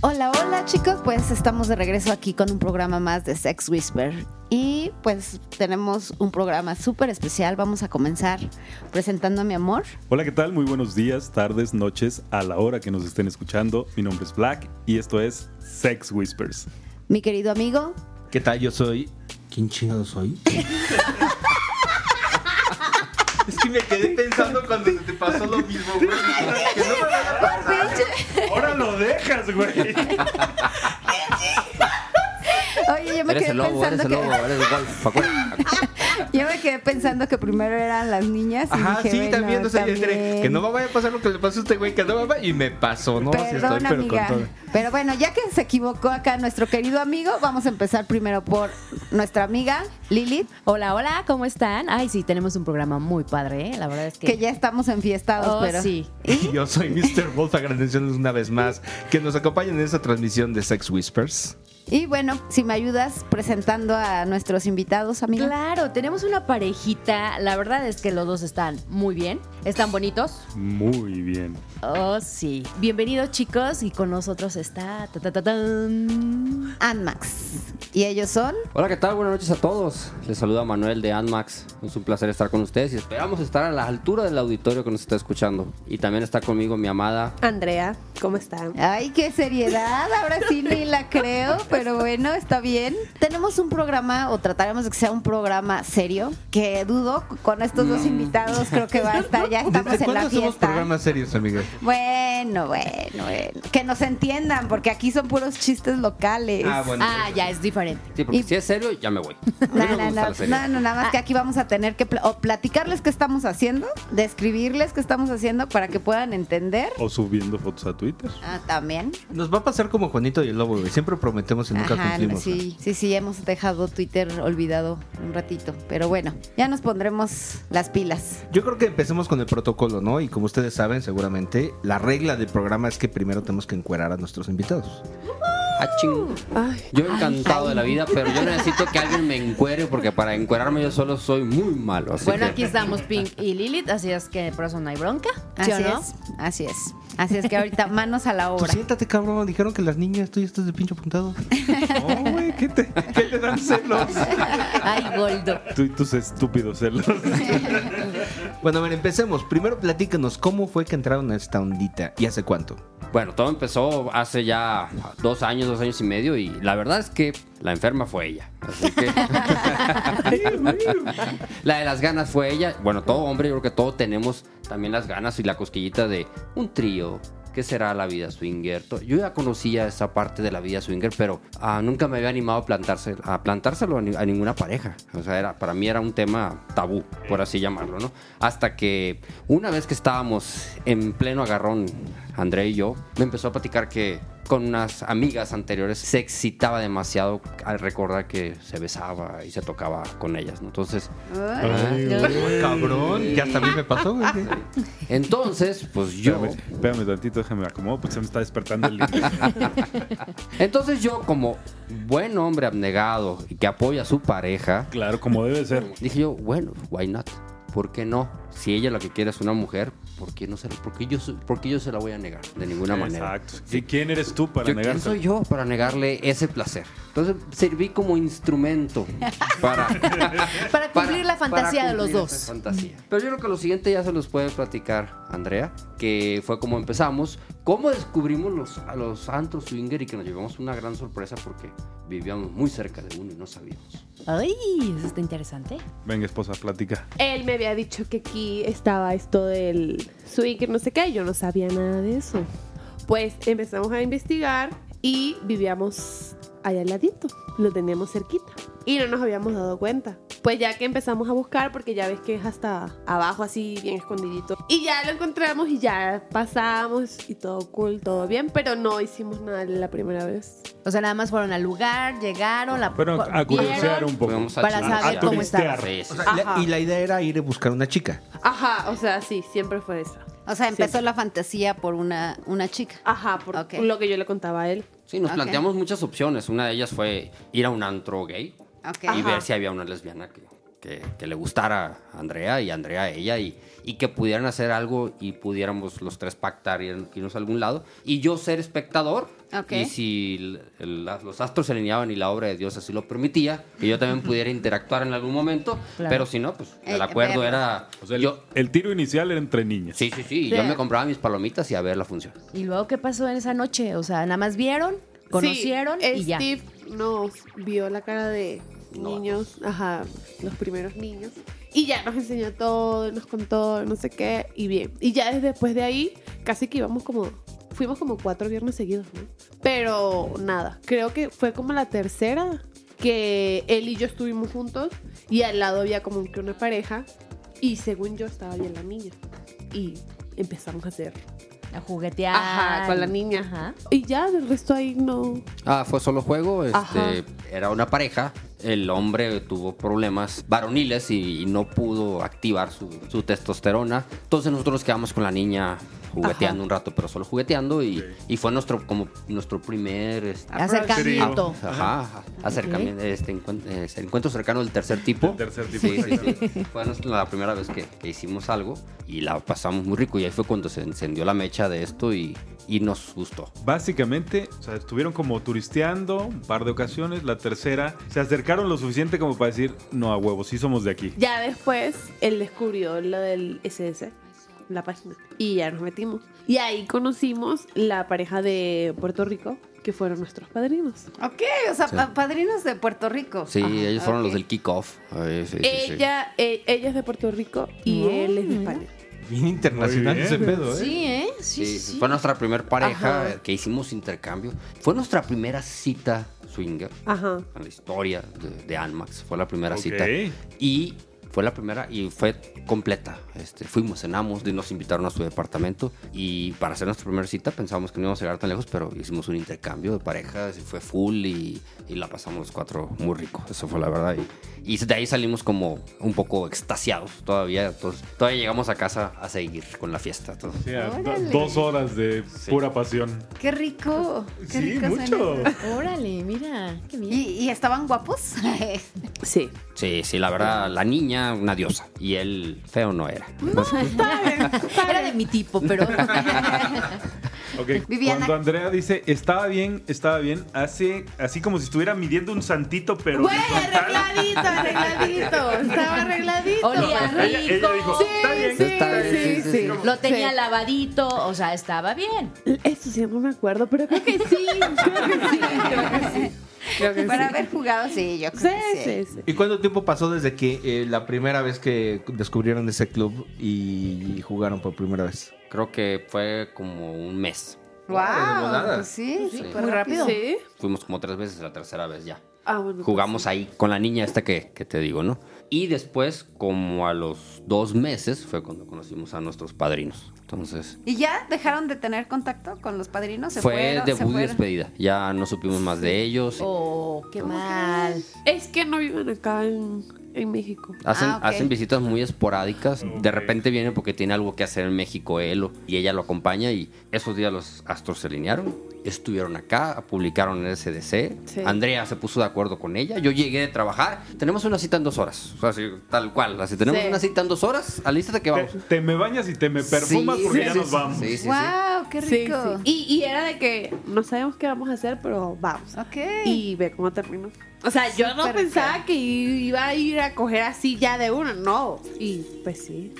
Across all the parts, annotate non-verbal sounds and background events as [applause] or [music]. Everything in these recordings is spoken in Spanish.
Hola, hola chicos, pues estamos de regreso aquí con un programa más de Sex Whisper y pues tenemos un programa súper especial. Vamos a comenzar presentando a mi amor. Hola, ¿qué tal? Muy buenos días, tardes, noches, a la hora que nos estén escuchando. Mi nombre es Black y esto es Sex Whispers. Mi querido amigo, ¿Qué tal? Yo soy. ¿Quién chingado soy? [laughs] es que me quedé pensando cuando te pasó lo mismo, güey. [laughs] Que no me Ahora lo dejas, güey. [laughs] oye, yo me Eres quedé el lobo, eres pensando que lobo, eres el wolf. acuérdate. [laughs] yo me quedé pensando que primero eran las niñas y Ajá, dije, sí, bueno, también, o sea, yo entré, también. que no me vaya a pasar lo que le pasó a este güey, que no me vaya, y me pasó, ¿no? Perdón, estoy, pero amiga. con todo. Pero bueno, ya que se equivocó acá nuestro querido amigo, vamos a empezar primero por nuestra amiga Lilith, Hola, hola, ¿cómo están? Ay, sí, tenemos un programa muy padre, ¿eh? La verdad es que... que ya estamos enfiestados, Oh, pero sí. [laughs] Y yo soy Mr. Wolf, agradeciéndoles una vez más que nos acompañen en esta transmisión de Sex Whispers. Y bueno, si me ayudas presentando a nuestros invitados, amiga. Claro, tenemos una parejita. La verdad es que los dos están muy bien. Están bonitos. Muy bien. Oh, sí. Bienvenidos, chicos. Y con nosotros está... ta, ta, ta, tan. Anmax. Y ellos son. Hola, ¿qué tal? Buenas noches a todos. Les saluda Manuel de Anmax. Es un placer estar con ustedes y esperamos estar a la altura del auditorio que nos está escuchando. Y también está conmigo mi amada. Andrea, ¿cómo están? Ay, qué seriedad. Ahora sí ni la creo, pero bueno, está bien. Tenemos un programa, o trataremos de que sea un programa serio, que dudo con estos dos invitados, creo que va a estar, ya estamos ¿Desde en la fiesta. programas serios, amiga? Bueno, bueno, bueno. Que nos entiendan, porque aquí son puros chistes locales. Ah, bueno. Ah, ya, es diferente. Sí, porque Y- si es serio, ya me voy. [laughs] No, no, no, nada más que aquí vamos a tener que o platicarles qué estamos haciendo, describirles qué estamos haciendo para que puedan entender. O subiendo fotos a Twitter. Ah, también. Nos va a pasar como Juanito y el Lobo, güey. Siempre prometemos y nunca Ajá, cumplimos. sí, sí, sí, hemos dejado Twitter olvidado un ratito. Pero bueno, ya nos pondremos las pilas. Yo creo que empecemos con el protocolo, ¿no? Y como ustedes saben, seguramente, la regla del programa es que primero tenemos que encuerar a nuestros invitados. Ah, ching. Ay, Yo encantado de la vida, pero yo necesito que alguien me encuere porque para encuerarme yo solo soy muy malo. Así Bueno, que- aquí estamos Pink y Lilith, así es que por eso no hay bronca. ¿Sí Así o no? es, así es. Así es que ahorita manos a la Tú obra. siéntate, cabrón. Dijeron que las niñas, tú ya estás de pincho apuntado. [laughs] Oh, güey, ¿qué te, qué te dan celos? Ay, Goldo. Tú y tus estúpidos celos. [laughs] Bueno, a ver, empecemos. Primero platícanos cómo fue que entraron a esta ondita y hace cuánto. Bueno, todo empezó hace ya dos años, dos años y medio y la verdad es que la enferma fue ella. Así que... [laughs] la de las ganas fue ella. Bueno, todo hombre, yo creo que todos tenemos también las ganas y la cosquillita de un trío. ¿Qué será la vida swinger? Yo ya conocía esa parte de la vida swinger, pero ah, nunca me había animado a, plantarse, a plantárselo a, a ninguna pareja. O sea, era, para mí era un tema tabú, por así llamarlo, ¿no? Hasta que una vez que estábamos en pleno agarrón, André y yo, me empezó a platicar que con unas amigas anteriores se excitaba demasiado al recordar que se besaba y se tocaba con ellas, ¿no? Entonces, Cabrón, que hasta a mí me pasó, güey. entonces, pues yo... Espérame, espérame tantito, déjame me acomodo porque se me está despertando el [laughs] Entonces yo como buen hombre abnegado y que apoya a su pareja, Claro, como debe ser. dije yo, bueno, why not? ¿Por qué no? Si ella lo que quiere es una mujer, ¿por qué no se, por qué yo, se- por qué yo se la voy a negar? De ninguna manera. Exacto. ¿Y quién eres tú para Yo, negar? ¿Quién soy yo para negarle ese placer? Entonces serví como instrumento [laughs] para, [laughs] Para cumplir la fantasía para de los cumplir dos. fantasía. Pero yo creo que lo siguiente ya se los puede platicar Andrea, que fue como empezamos, cómo descubrimos los, a los antros swinger y que nos llevamos una gran sorpresa porque vivíamos muy cerca de uno y no sabíamos. Ay, eso está interesante. Venga, esposa, platica. él me había dicho que aquí estaba esto del swinger, no sé qué, y yo no sabía nada de eso. Pues empezamos a investigar y vivíamos allá al ladito, lo teníamos cerquita y no nos habíamos dado cuenta. Pues ya que empezamos a buscar, porque ya ves que es hasta abajo, así bien escondidito. Y ya lo encontramos y ya pasamos y todo cool, todo bien, pero no hicimos nada la primera vez. O sea, nada más fueron al lugar, llegaron, la Pero a curiosear un poco. Para saber A cómo estaba. turistear. Sí, sí, O sea, y la- Ajá. y la idea era ir a buscar una chica. Ajá, o sea, sí, siempre fue eso. O sea, empezó Siempre. la fantasía por una, una chica. Ajá, por Ok. lo que yo le contaba a él. Sí, nos planteamos muchas opciones. Una de ellas fue ir a un antro gay y Ajá. ver si había una lesbiana que, que- que le gustara a Andrea y Andrea a ella y, y que pudieran hacer algo y pudiéramos los tres pactar y irnos a algún lado. Y yo ser espectador. Ok. Y si el- los astros se alineaban y la obra de Dios así lo permitía, que yo también pudiera interactuar en algún momento. Claro. Pero si no, pues el Eh, acuerdo verlo. era... O sea, el, yo, el tiro inicial era entre niñas. sí, sí, sí. Sí. Yo me compraba mis palomitas y a ver la función. ¿Y luego qué pasó en esa noche? O sea, nada más vieron, conocieron Sí, y ya. Steve nos vio la cara de niños, ajá, los primeros niños. Y ya nos enseñó todo, nos contó no sé qué, y bien. Y ya desde después de ahí, casi que íbamos como, fuimos como cuatro viernes seguidos, ¿no? Pero nada, creo que fue como la tercera que él y yo estuvimos juntos y al lado había como que una pareja y según yo estaba bien la niña. Y empezamos a hacer. A juguetear. Ajá, con la niña. Ajá. Y ya, del resto ahí no. Ah, fue solo juego. Ajá. Este, era una pareja. El hombre tuvo problemas varoniles y, no pudo activar su, su testosterona. Entonces nosotros nos quedamos con la niña jugueteando un rato, pero solo jugueteando. Y, y fue nuestro como nuestro primer este, Acercamiento. Ajá, ajá. Acercamiento, este, encuent- eh, este, encuentro cercano del tercer tipo. Del tercer tipo, Sí, sí, sí. Fue nuestra- la primera vez que, que hicimos algo y la pasamos muy rico. Y ahí fue cuando se encendió la mecha de esto y, y nos gustó. Básicamente, o sea, estuvieron como turisteando un par de ocasiones. La tercera, se acercaron lo suficiente como para decir, no, a huevo, sí somos de aquí. Ya después él descubrió lo del SS, la página, y ya nos metimos. Y ahí conocimos la pareja de Puerto Rico, que fueron nuestros padrinos. Ok, o sea, pa- padrinos de Puerto Rico. Sí, ellos fueron los del kickoff. Sí, ella, eh, ella es de Puerto Rico y No, él es de. España. Bien internacional ese pedo, ¿eh? Sí, ¿eh? Sí, Sí. Fue nuestra primer pareja Ajá. que hicimos intercambio. Fue nuestra primera cita swinger Ajá. en la historia de, de Anmax. Fue la primera Ok. cita. Y fue la primera y fue completa. Este, fuimos, cenamos, nos invitaron a su departamento. Y para hacer nuestra primera cita pensábamos que no íbamos a llegar tan lejos, pero hicimos un intercambio de parejas y fue full y, y la pasamos los cuatro muy rico. Eso fue la verdad. Y, y de ahí salimos como un poco extasiados todavía. Entonces, todavía llegamos a casa a seguir con la fiesta. Sí, dos horas de pura pasión. Qué rico. Qué Sí, rico mucho. Órale, mira, qué bien. ¿Y, y estaban guapos? Sí. Sí, sí, la verdad, la niña, una diosa. Y él, feo no era. Era de mi tipo, pero. [laughs] Ok, Viviana. Cuando Andrea dice, estaba bien, estaba bien, hace así como si estuviera midiendo un santito, pero... Güey, arregladito, arregladito. Estaba arregladito. Olía Ella, ella rico. dijo, Sí, está bien, sí, Está bien, sí, sí, sí, sí. sí. Lo tenía Sí. lavadito, o sea, estaba bien. Eso sí, no me acuerdo, pero creo que sí. Creo que sí, creo que sí. Creo que Para sí. haber jugado, sí, yo creo Sí, que sí. sí, sí. ¿Y cuánto tiempo pasó desde que eh, la primera vez que descubrieron ese club y jugaron por primera vez? Creo que fue como un mes. Wow, pues sí, Sí, muy rápido. Sí. Fuimos como tres veces, la tercera vez ya. Ah, bueno. Jugamos ahí con la niña esta que, que te digo, ¿no? Y después, como a los dos meses, fue cuando conocimos a nuestros padrinos. Entonces, ¿Y ya dejaron de tener contacto con los padrinos? ¿Se fue fueron? ¿Se debut y fueron? despedida. Ya no supimos más de ellos. Oh, qué mal. Es que no viven acá en, en México. Hacen, Ah, hacen visitas muy esporádicas. De repente viene porque tiene algo que hacer en México él o- y ella lo acompaña. Y esos días los astros se alinearon. Estuvieron acá, publicaron en el SDC. Sí. Andrea se puso de acuerdo con ella. Yo llegué de trabajar. Tenemos una cita en dos horas. O sea, así, tal cual. Así tenemos Sí. una cita en dos horas. Alístate que vamos. te me bañas y te me perfumas Sí, porque sí, ya sí, nos vamos. Sí, sí, sí. Wow, qué rico. sí. Y, y era de que no sabemos qué vamos a hacer, pero vamos. Ok. Y ve cómo terminó. O sea, yo no pensaba que iba a ir a coger así ya de una, no. Y pues sí,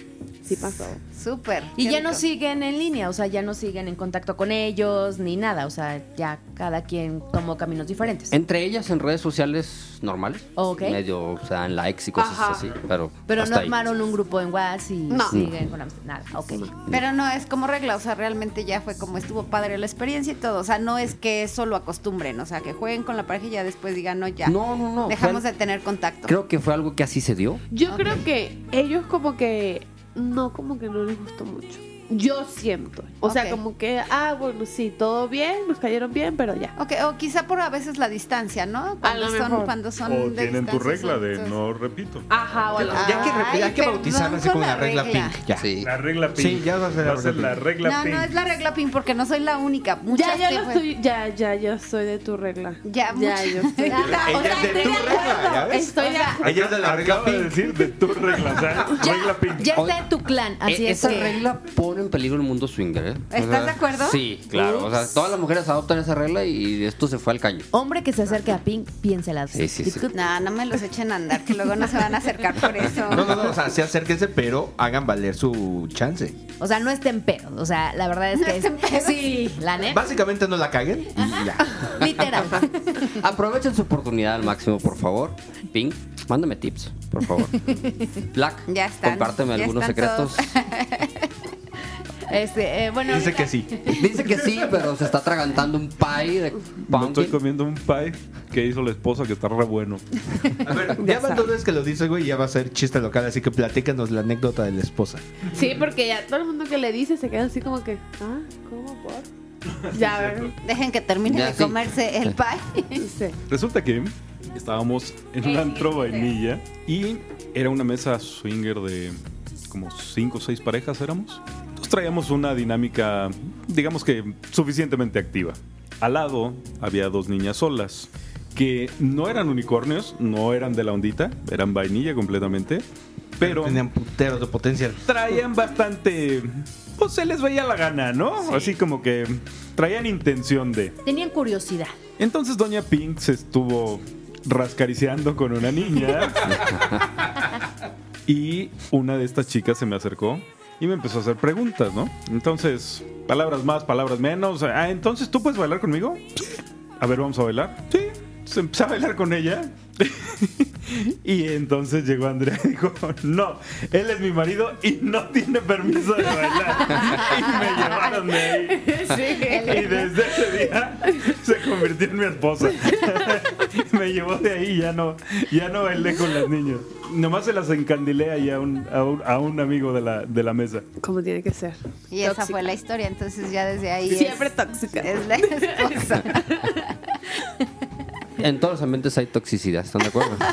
sí pasó. Súper. Y ya no siguen en línea, o sea, ya no siguen en contacto con ellos ni nada, o sea, ya cada quien tomó caminos diferentes. Entre ellas en redes sociales normales. Ok. Medio, o sea, en likes y cosas Ajá. así. Pero, Pero no ahí. armaron un grupo en WhatsApp y No. siguen con nada. Ok. Pero no es como regla, o sea, realmente ya fue como estuvo padre la experiencia y todo. O sea, no es que eso lo acostumbren, o sea, que jueguen con la pareja y ya después digan, no, ya. No, no, no. Dejamos de tener contacto. Creo que fue algo que así se dio. Yo creo que ellos como que no, como que no les gustó mucho. Yo siento. O sea, como que, ah, bueno, sí, todo bien, nos cayeron bien, pero ya. Ok, o quizá por a veces la distancia, ¿no? Cuando lo son, mejor. cuando son O de tienen tu regla son- de son- no repito. Ajá, o a lo- Ya hay que, Ay, hay que bautizarla así con como la la regla, regla. pink. Ya. Sí. La regla pink. Sí, ya va a ser la Va a ser regla la pink. regla No, pink. no es la regla pin porque no soy la única. Muchas Ya, ya lo fue- estoy, ya, ya, yo soy de tu regla. Ya, ya, yo estoy. Ella O sea, es de tu de regla, ¿ya? Estoy de Ella es de la regla de pink. decir de tu regla, o sea, [laughs] Ya, regla pink. ya está en tu clan, así E- es. Esa que- regla pone en peligro el mundo swinger, ¿eh? O ¿Estás de acuerdo? Sí, claro. O sea, todas las mujeres adoptan esa regla y esto se fue al caño. Hombre que se acerque a Pink, piénsela. Sí, sí, sí. No, no me los echen a andar, que luego no se van a acercar por [laughs] eso. No, no, no, o sea, sí acérquense, pero hagan valer su chance. O sea, no estén pedos. O sea, la verdad es que es. Sí, la neta. Básicamente no la caguen y ya. [laughs] Literal. [laughs] Aprovechen su oportunidad al máximo, por favor. Pink, mándame tips, por favor. Black, Ya están, compárteme ya algunos están secretos. Este, eh, bueno, Dice ahorita- que sí. Dice que sí, pero se está tragantando un pie de Me estoy comiendo un pie que hizo la esposa que está re bueno. A ver, [laughs] ya van dos veces que lo dice, güey, y ya va a ser chiste local, así que platícanos la anécdota de la esposa. Sí, porque ya todo el mundo que le dice se queda así como que, ah, ¿cómo por? [laughs] Ya, ¿verdad? Dejen que termine Ya, de sí. comerse el pie. Sí. Resulta que estábamos en un antro vainilla y era una mesa swinger de como cinco o seis parejas éramos. Traíamos una dinámica, digamos que suficientemente activa. Al lado había dos niñas solas que no eran unicornios, no eran de la ondita, eran vainilla completamente, pero Tenían puteros de potencial. traían bastante, pues se les veía la gana, ¿no? Así como que traían intención de. Tenían curiosidad. Entonces Doña Pink se estuvo rascariciando con una niña. [laughs] y una de estas chicas se me acercó y me empezó a hacer preguntas, ¿no? Entonces, palabras más, palabras menos. Ah, entonces tú puedes bailar conmigo? A ver, vamos a bailar. Sí. Se empezó a bailar con ella. y entonces llegó Andrea y dijo, no, él es mi marido y no tiene permiso de bailar. y me llevaron de ahí. Y desde ese día se convirtió en mi esposa. Me llevó de ahí y ya no, ya no bailé con las niñas. Nomás se las encandilé ahí a un, a un, a un amigo de la, de la mesa. Como tiene que ser. Y esa fue la historia, entonces ya desde ahí es- Siempre tóxica. es la esposa. [laughs] En todos los ambientes hay toxicidad, ¿están de acuerdo? [laughs]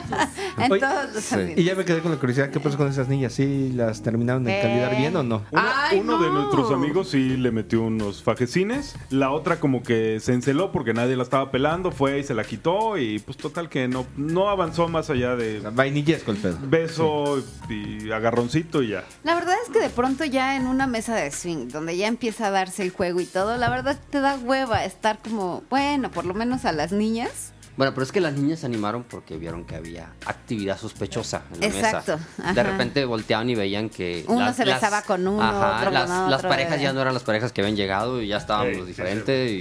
En Oye, todos los sí. ambientes. Y ya me quedé con la curiosidad, ¿qué pasó con esas niñas? ¿Sí las terminaron de Eh. candidar bien o no? Uno, Ay, uno de nuestros amigos sí le metió unos fajecines. La otra como que se enceló porque nadie la estaba pelando, fue y se la quitó y pues total que no, no avanzó más allá de Vainillesco el pedo. beso y agarroncito y ya. La verdad es que de pronto ya en una mesa de swing, donde ya empieza a darse el juego y todo, la verdad te da hueva estar como, bueno, por lo menos a las niñas. Bueno, pero es que las niñas se animaron porque vieron que había actividad sospechosa en la Exacto, mesa. ajá. De repente volteaban y veían que... Uno se besaba con uno, otro con las, las parejas eh. ya no eran las parejas que habían llegado y ya estábamos Sí, sí, diferentes.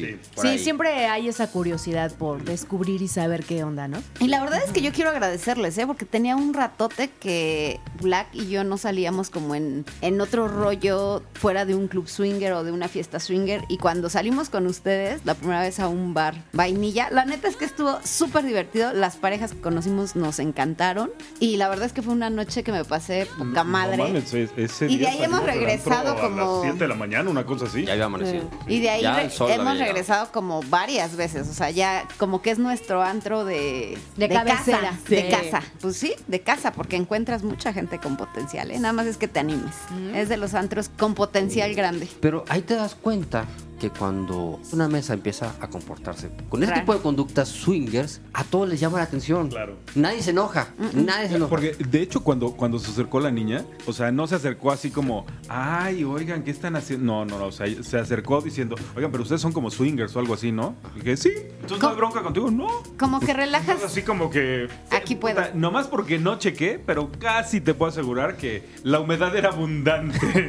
sí, y sí. siempre hay esa curiosidad por descubrir y saber qué onda, ¿no? Y la verdad es que yo quiero agradecerles, ¿eh? Porque tenía un ratote que Black y yo no salíamos como en, en otro rollo fuera de un club swinger o de una fiesta swinger. Y cuando salimos con ustedes, la primera vez a un bar vainilla, la neta es que estuvo súper divertido. Las parejas que conocimos nos encantaron. Y la verdad es que fue una noche que me pasé poca madre. No mames, ese Y de ahí hemos regresado como- A las 7 de la mañana, una cosa así. Ya había amanecido. Y de ahí re- hemos regresado como varias veces, o sea, ya como que es nuestro antro de, De cabecera. casa, de casa. Pues sí, de casa, porque encuentras mucha gente con potencial, ¿eh? nada más es que te animes. Es de los antros con potencial grande. Pero ahí te das cuenta que cuando una mesa empieza a comportarse con este Raro. tipo de conductas swingers, a todos les llama la atención. Claro. Nadie se enoja. Nadie se enoja. Porque de hecho cuando, cuando se acercó la niña, o sea, no se acercó así como, ay, oigan, ¿qué están haciendo? No, no, no, o sea, se acercó diciendo, oigan, pero ustedes son como swingers o algo así, ¿no? Y dije, sí, entonces no hay bronca contigo, no. Como que relajas. Entonces, así como que... Aquí puedo. Puta, Nomás porque no chequé, pero casi te puedo asegurar que la humedad era abundante.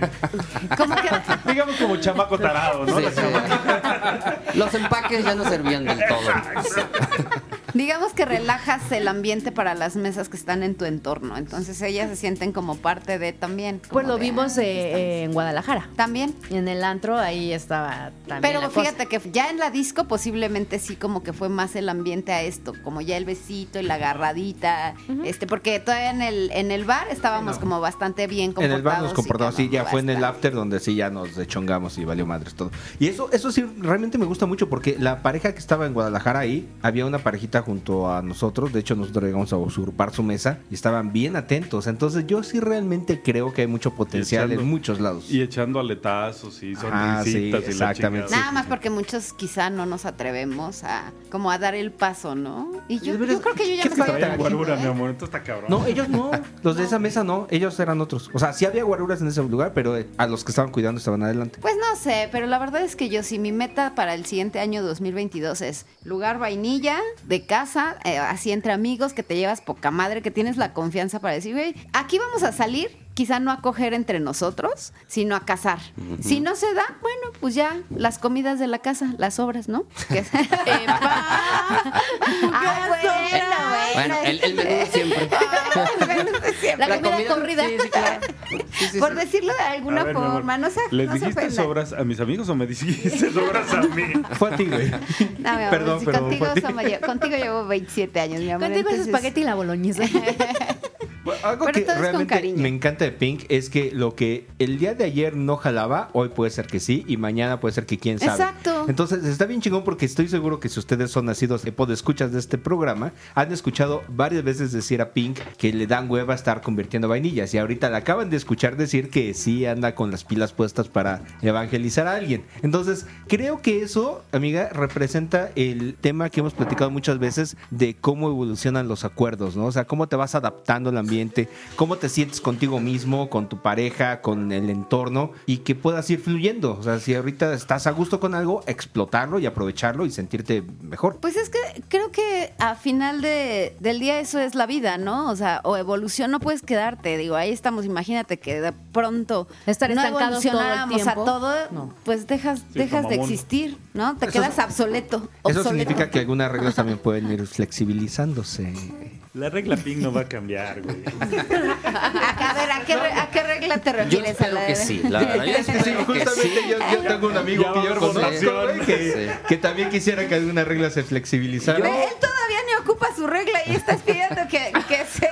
Como que [laughs] Digamos como chamaco tarado, ¿no? Sí, La sí. [laughs] Los empaques ya no servían del todo. Digamos que relajas el ambiente para las mesas que están en tu entorno. Entonces ellas se sienten como parte de también. Pues lo de, vimos ah, eh, en Guadalajara. También. En el antro ahí estaba también. Pero la cosa. fíjate que ya en la disco posiblemente sí como que fue más el ambiente a esto, como ya el besito y la agarradita, este, porque todavía en el, en el bar estábamos como bastante bien En comportados. el bar nos y comportamos no, ya fue en el after donde sí ya nos dechongamos y valió madres todo. Y eso, eso sí, realmente me gusta mucho porque la pareja que estaba en Guadalajara ahí, había una parejita junto a nosotros, de hecho nosotros llegamos a usurpar su mesa y estaban bien atentos. Entonces yo sí realmente creo que hay mucho potencial echando- en muchos lados. Y echando aletazos y Ah, sí, sonrisitas y la exactamente. Nada más porque muchos quizá no nos atrevemos a como a dar el paso, ¿no? Y yo, yo creo que yo ya ¿qué me atrayendo, guarura, ¿eh? mi amor, esto está cabrón. No, ellos no. [laughs] Los de esa mesa no. Ellos eran otros. O sea, sí había guaruras en ese lugar, pero eh, a los que estaban cuidando estaban adelante. Pues no sé, pero la verdad es que yo sí, mi meta para el siguiente año 2022 es lugar vainilla, de casa, eh, así entre amigos, que te llevas poca madre, que tienes la confianza para decir, güey, aquí vamos a salir, quizá no a coger entre nosotros, sino a casar. Si no se da, bueno, pues ya las comidas de la casa, las obras, ¿no? Ah, bueno, Bueno, el, el menú de siempre. La, comida, corrida. Sí, sí, claro. [laughs] Sí, sí, Por sí. decirlo de alguna ver, forma, no se ¿Les no se dijiste ofendan. sobras a mis amigos o me dijiste sobras a mí? [laughs] Fue a ti, güey. No, mi amor, Perdón, si pero contigo, fue a ti. somos yo- contigo llevo 27 años, mi amor. Contigo es entonces- espagueti y la boloñesa. [laughs] Bueno, algo Pero que realmente me encanta de Pink es que lo que el día de ayer no jalaba, hoy puede ser que sí y mañana puede ser que quién sabe. Exacto. Entonces está bien chingón porque estoy seguro que si ustedes son nacidos de escuchas de este programa, han escuchado varias veces decir a Pink que le dan hueva estar convirtiendo vainillas y ahorita le acaban de escuchar decir que sí anda con las pilas puestas para evangelizar a alguien. Entonces creo que eso, amiga, representa el tema que hemos platicado muchas veces de cómo evolucionan los acuerdos, ¿no? O sea, cómo te vas adaptando al ambiente, cómo te sientes contigo mismo, con tu pareja, con el entorno y que puedas ir fluyendo. O sea, si ahorita estás a gusto con algo, explotarlo y aprovecharlo y sentirte mejor. Pues es que creo que a final de, del día eso es la vida, ¿no? O sea, o evolución, no puedes quedarte. Digo, ahí estamos, imagínate que de pronto Estar no todo el evolucionáramos tiempo. a todo, No. pues dejas, Sí, dejas de existir, ¿no? Te Eso quedas es- obsoleto. Eso obsoleto. significa que algunas reglas también pueden ir flexibilizándose. La regla Pink no va a cambiar, güey. A, a ver, ¿a qué, re- a qué regla te Yo refieres? ¿A espero la que de- sí, la verdad. Yo espero que justamente sí. yo, yo tengo un amigo Ya que yo conozco güey, que, Sí. que también quisiera que alguna regla se flexibilizara. Él todavía ni ocupa su regla y estás pidiendo que, que se.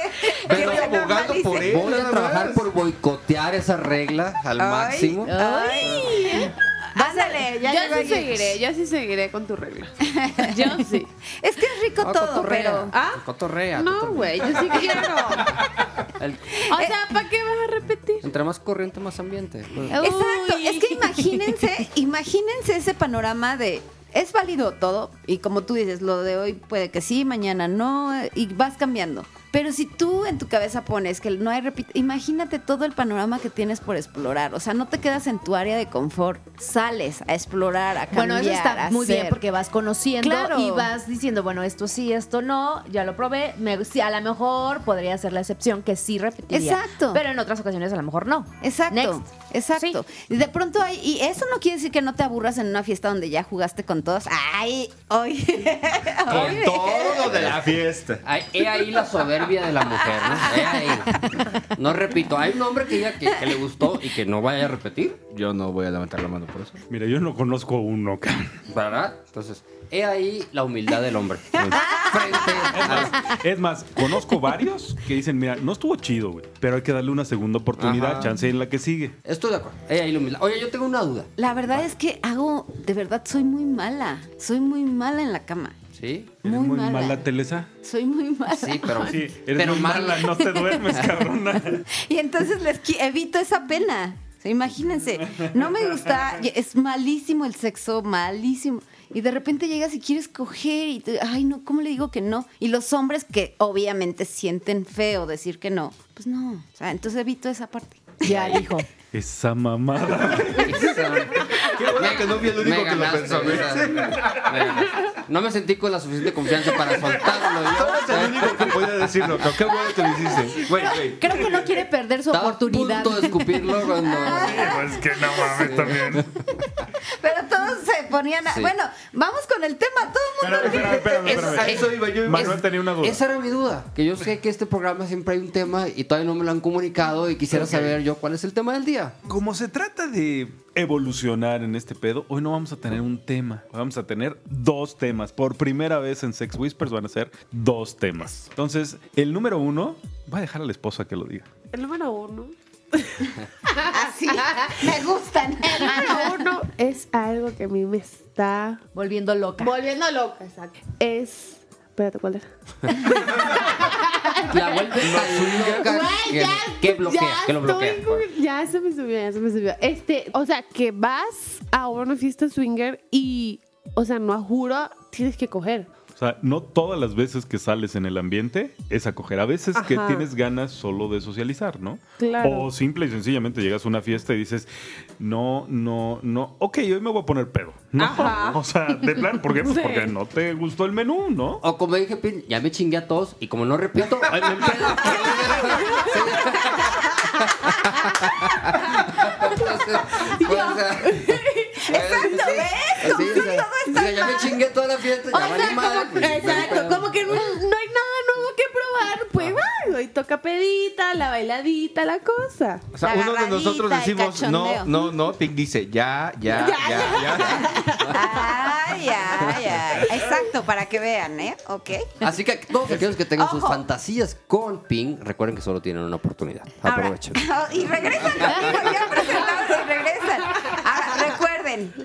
Pero que se abogando normalice. por él. Voy a nada trabajar más. por boicotear esa regla al Ay, máximo. ay. Ándale, ya yo sí seguiré, yo sí seguiré con tu regla. [laughs] Yo sí. Es que es rico todo, cotorrea. pero. ¿Ah? Cotorrea. No, güey, yo sí quiero. El- O sea, ¿para qué vas a repetir? entre más corriente, más ambiente. Pues, Exacto, es que imagínense, [laughs] imagínense ese panorama de es válido todo y como tú dices, lo de hoy puede que sí, mañana no y vas cambiando. Pero si tú en tu cabeza pones que no hay repit, imagínate todo el panorama que tienes por explorar. O sea, no te quedas en tu área de confort, sales a explorar, a cambiar. Bueno, eso está a muy bien porque vas conociendo Claro. y vas diciendo, bueno, esto sí, esto no, ya lo probé, me, sí, a lo mejor podría ser la excepción que sí repetiría. Exacto. Pero en otras ocasiones a lo mejor no. Exacto, Next. exacto. Y de pronto hay, y eso no quiere decir que no te aburras en una fiesta donde ya jugaste con todos. Ay, hoy. Con [laughs] todo de la fiesta. He ahí la soberbia de la mujer, ¿no? [laughs] He ahí. No repito, hay un hombre que ya que, que le gustó y que no vaya a repetir, Yo no voy a levantar la mano por eso. Mira, yo no conozco uno, cabrón. ¿verdad? Entonces, he ahí la humildad del hombre. [laughs] Es más, conozco varios que dicen, mira, no estuvo chido, güey, pero hay que darle una segunda oportunidad, Ajá. chance en la que sigue. Estoy de acuerdo. He ahí la humildad. Oye, yo tengo una duda. La verdad es que hago, de verdad, soy muy mala. Soy muy mala en la cama. ¿Sí? ¿Eres Muy muy mala. mala, Telesa? Soy muy mala. Sí, pero. Sí, eres pero muy mala, no te duermes, [laughs] cabrona. Y entonces les evito esa pena. Imagínense, no me gusta, es malísimo el sexo, malísimo. Y de repente llegas y quieres coger y, te- ay, no, ¿cómo le digo que no? Y los hombres que obviamente sienten feo decir que no, pues no. O sea, entonces evito esa parte. Ya dijo. Esa mamada. Qué bueno que no fui el único Me que lo pensó. me ganaste. No me sentí con la suficiente confianza para soltarlo. Tú eres Yo. el único que podía decirlo. pero Qué bueno que lo hiciste. Güey, güey. Creo que no quiere perder su Estaba oportunidad. a punto de escupirlo cuando. pues que no mames también. Pero todos se ponían. a- Sí. Bueno, vamos con el tema. Todo el mundo. Espérame, espérame, espérame, Es- espérame. A eso iba yo. Manuel tenía una duda. Esa era mi duda. Que yo sé que este programa siempre hay un tema y todavía no me lo han comunicado y quisiera saber yo cuál es el tema del día. Como se trata de evolucionar en este pedo, hoy no vamos a tener un tema. Hoy Vamos a tener dos temas. Por primera vez en Sex Whispers van a ser dos temas. Entonces, el número uno, voy a dejar a la esposa que lo diga. El número uno. [laughs] Así. Me gustan. El número uno es algo que a mí me está Volviendo loca. volviendo loca, exacto. Es. Espérate, ¿cuál era? La loca Güey, que, ya, que bloquea, ya que lo bloquea. estoy con- Ya se me subió, ya se me subió. Este, o sea, que vas a una fiesta swinger y, o sea, no a juro, tienes que coger. O sea, no todas las veces que sales en el ambiente es acoger. A veces que tienes ganas solo de socializar, ¿no? Claro. O simple y sencillamente llegas a una fiesta y dices, no, no, no, ok, hoy me voy a poner pedo. No, Ajá. [laughs] o sea, de plan, ¿por qué? Pues [laughs] Sí. porque no te gustó el menú, ¿no? O como dije, Pin, ya me chingué a todos y como no repito, [laughs] ay, me empedo. Entonces, pues, o sea, Exacto, ¿ves? sí, o sea, diga, ya me chingué toda la fiesta, ya O vale sea, madre, pues, exacto, como que no, no hay nada nuevo que probar, pues va, y toca pedita, la bailadita, la cosa. O sea, La uno de nosotros decimos no, no, no. Pink dice ya, ya, [laughs] ya, Ya, ya. Ay, ay, ay. Exacto, para que vean, ¿eh? Ok. Así que todos aquellos que tengan sus fantasías con Ping, recuerden que solo tienen una oportunidad. Ahora- Aprovechen. [laughs] y regresan conmigo, [laughs] ya presentados y regresan. Ahora, recuerden,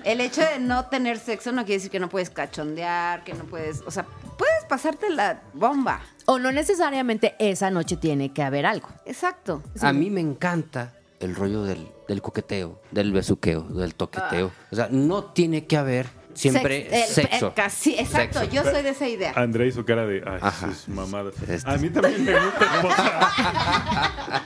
el hecho de no tener sexo no quiere decir que no puedes cachondear, que no puedes, o sea, puedes pasarte la bomba. O no necesariamente esa noche tiene que haber algo. Exacto. A mí me encanta el rollo del, del coqueteo, del besuqueo, del toqueteo. O sea, no tiene que haber siempre Sex- el- sexo. casi, exacto, Sexo. yo soy de esa idea. André hizo cara de, ay, Ajá. sus mamadas. Este. A mí también me gusta. [laughs]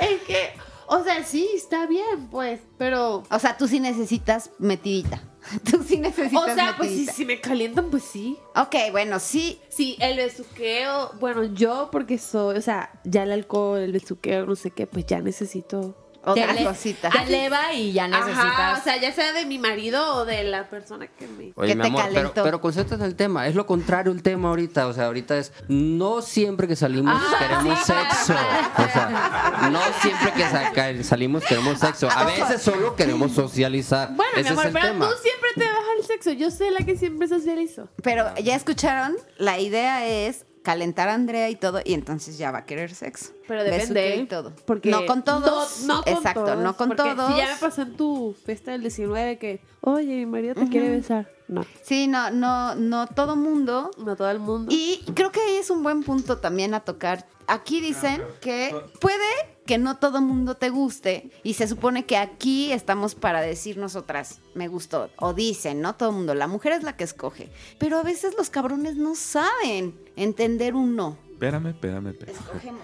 Es que, o sea, sí, está bien, pues, pero... O sea, tú sí necesitas metidita. [laughs] Tú sí necesitas O sea, pues metidita. si me calientan, pues sí. Ok, bueno, sí. Sí, el besuqueo, bueno, yo porque soy, o sea, ya el alcohol, el besuqueo, no sé qué, pues ya necesito... Otra Te ele- cosita. Te eleva y ya necesitas. Ajá, o sea, ya sea de mi marido o de la persona que me... Oye, que mi te amor, pero, calentó. pero concéntrate en el tema. Es lo contrario el tema ahorita. O sea, ahorita es no siempre que salimos Ah, queremos sexo. O sea, no siempre que saca- salimos queremos sexo. A veces solo queremos socializar. Bueno, Ese mi amor, es el pero tema. tú siempre te vas al sexo. Yo soy la que siempre socializo. Pero ya escucharon, la idea es calentar a Andrea y todo, y entonces ya va a querer sexo. Pero depende. y todo. Porque no con todos. No, no con Exacto, todos, no con porque todos. Si ya me pasó en tu fiesta del 19 que, oye, mi marido te quiere besar. No, Sí, no, no, no todo mundo. no todo el mundo. Y creo que ahí es un buen punto también a tocar. Aquí dicen que puede que no todo mundo te guste y se supone que aquí estamos para decir nosotras, me gustó, o dicen, ¿no? Todo mundo, la mujer es la que escoge. Pero a veces los cabrones no saben entender un no. Espérame, espérame, espérame. Escogemos.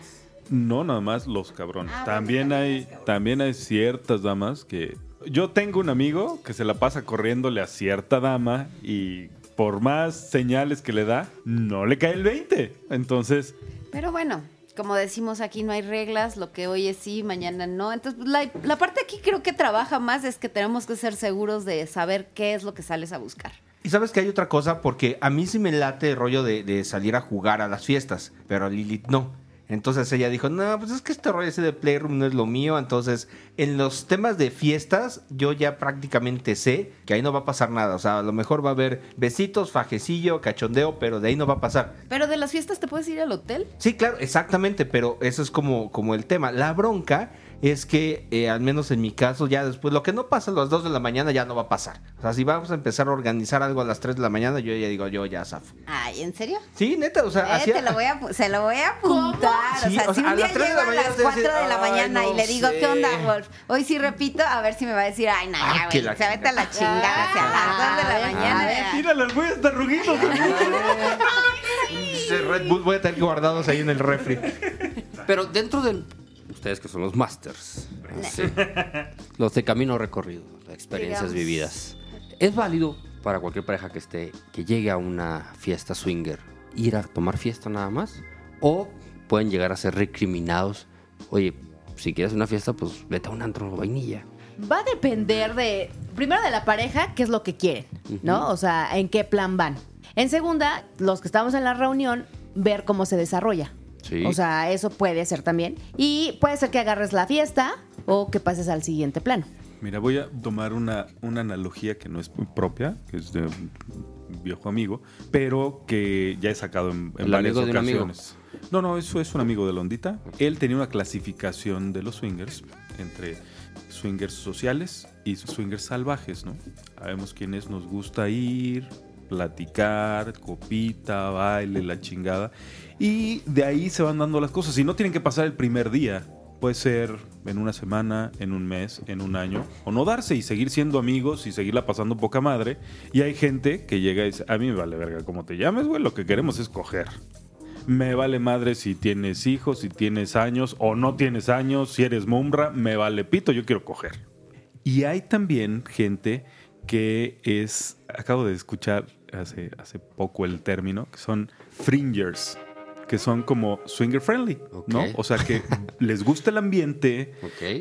No, nada más los cabrones. Ah, también hay, los cabrones. también hay ciertas damas que. Yo tengo un amigo que se la pasa corriéndole a cierta dama y por más señales que le da, no le cae el 20. Entonces, Pero bueno, como decimos aquí, no hay reglas, lo que hoy es sí, mañana no. Entonces, la, la parte aquí creo que trabaja más es que tenemos que ser seguros de saber qué es lo que sales a buscar. Y sabes que hay otra cosa, porque a mí sí me late el rollo de, de salir a jugar a las fiestas, pero a Lilith no. Entonces ella dijo, no, pues es que este rollo ese de Playroom no es lo mío. Entonces, en los temas de fiestas, yo ya prácticamente sé que ahí no va a pasar nada. O sea, a lo mejor va a haber besitos, fajecillo, cachondeo, pero de ahí no va a pasar. Pero de las fiestas te puedes ir al hotel. Sí, claro, exactamente, pero eso es como, como el tema. La bronca es que, eh, al menos en mi caso, ya después, lo que no pasa a las 2 de la mañana ya no va a pasar. O sea, si vamos a empezar a organizar algo a las 3 de la mañana, yo ya digo, yo ya zafo. Ay, ¿en serio? Sí, neta, o sea, Eh, así... te lo voy a, se lo voy a apuntar. Sí, o sea, o sea, si a un día las tres de llego a las te 4 decir, de la "Ay, mañana y le digo, sé". ¿qué onda, Wolf? Hoy sí repito, a ver si me va a decir, ay, no, Ah, ya, que güey, la se vete a la chingada hacia las 2 de la Ah, mañana. a mira, voy hasta ruguitos. [laughs] Ese Red Bull voy a tener guardados ahí en el refri. Pero dentro del. Ustedes que son los masters. sí, los de camino recorrido, experiencias Digamos. vividas. ¿Es válido para cualquier pareja que esté, que llegue a una fiesta swinger, ir a tomar fiesta nada más? ¿O pueden llegar a ser recriminados? Oye, si quieres una fiesta, pues vete a un antro vainilla. va a depender de, primero de la pareja, qué es lo que quieren, ¿no? O sea, en qué plan van. En segunda, los que estamos en la reunión, ver cómo se desarrolla. Sí. O sea, eso puede ser también. Y puede ser que agarres la fiesta o que pases al siguiente plano. Mira, voy a tomar una, una analogía que no es propia, que es de un viejo amigo, pero que ya he sacado en, en ¿El varias amigo de un amigo? ocasiones. No, no, eso es un amigo de Londita. Él tenía una clasificación de los swingers entre swingers sociales y swingers salvajes, ¿no? Sabemos quiénes nos gusta ir, platicar, copita, baile, la chingada. Y de ahí se van dando las cosas. Y no tienen que pasar el primer día. Puede ser en una semana, en un mes, en un año. O no darse y seguir siendo amigos y seguirla pasando poca madre. Y hay gente que llega y dice, a mí me vale verga cómo te llames, güey. Lo que queremos es coger. Me vale madre si tienes hijos, si tienes años o no tienes años, si eres mumra, me vale pito, yo quiero coger. Y hay también gente que es, acabo de escuchar hace, hace poco el término, que son fringers, que son como swinger friendly, ¿no? O sea que [laughs] les gusta el ambiente,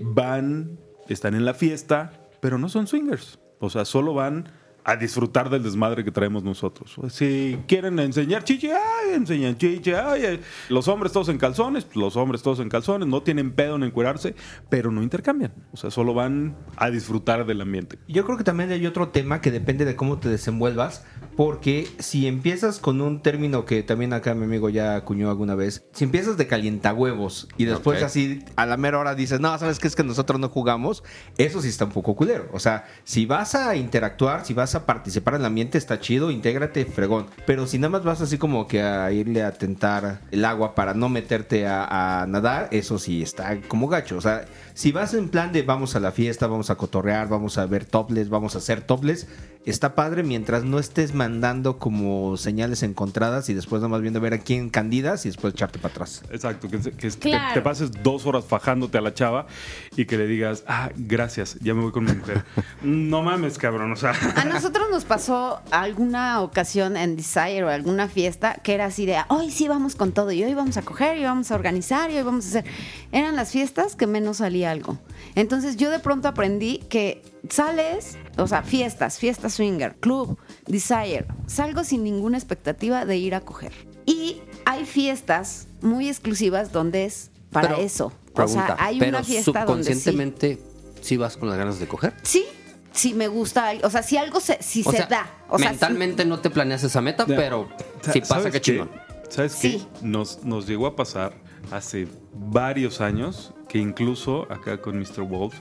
van, están en la fiesta, pero no son swingers. O sea, solo van a disfrutar del desmadre que traemos nosotros. Si quieren enseñar chiche, ay, enseñan chiche. Ay. Los hombres todos en calzones, pues los hombres todos en calzones, no tienen pedo en encuerarse, pero no intercambian. O sea, solo van a disfrutar del ambiente. Yo creo que también hay otro tema que depende de cómo te desenvuelvas, porque si empiezas con un término que también acá mi amigo ya acuñó alguna vez, si empiezas de calientahuevos y después así a la mera hora dices, no, ¿sabes qué? Es que nosotros no jugamos, eso sí está un poco culero. O sea, si vas a interactuar, si vas a participar en el ambiente, está chido, intégrate, fregón. Pero si nada más vas así como que a irle a tentar el agua para no meterte a, a nadar, eso sí está como gacho. O sea, si vas en plan de vamos a la fiesta, vamos a cotorrear, vamos a ver topless, vamos a hacer topless, está padre mientras no estés mandando como señales encontradas y después nada más viendo a ver a quién candidas y después echarte para atrás. Exacto, que, que- que Claro. te pases dos horas fajándote a la chava y que le digas, ah, gracias, ya me voy con mi mujer. [laughs] no mames, cabrón, o sea. A nosotros nos pasó alguna ocasión en Desire o alguna fiesta que era así de, hoy sí vamos con todo y hoy vamos a coger y vamos a organizar y hoy vamos a hacer. Eran las fiestas que menos salía algo. Entonces yo de pronto aprendí que sales, o sea, fiestas, fiesta swinger, club, Desire, salgo sin ninguna expectativa de ir a coger. Y hay fiestas muy exclusivas donde es para Pero, eso. Pregunta, o sea, hay pero una fiesta donde sí. subconscientemente sí. vas con las ganas de coger. Sí, sí me gusta, o sea, si algo se, si O se sea, da. O sea, sí- mentalmente no te planeas esa meta, pero si pasa, ¿sabes qué chingón. ¿Sabes qué? Sí. Nos, nos llegó a pasar hace varios años que incluso acá con Mr. Wolf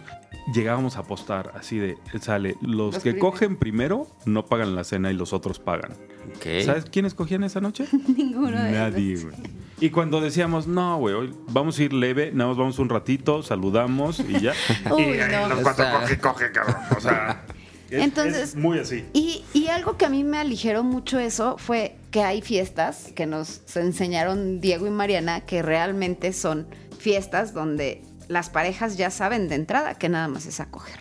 llegábamos a apostar así de, sale, los, Los que primeros. cogen primero no pagan la cena y los otros pagan. ¿Sabes quiénes cogían esa noche? [laughs] Ninguno de Nadie, güey. Y cuando decíamos, no, güey, hoy vamos a ir leve, nada más vamos un ratito, saludamos y ya. [laughs] Uy, y no. los cuatro Está- coge, coge, cabrón. O sea, es, Entonces- es muy así. Y, y algo que a mí me aligeró mucho eso fue que hay fiestas que nos enseñaron Diego y Mariana que realmente son fiestas donde las parejas ya saben de entrada que nada más es acoger.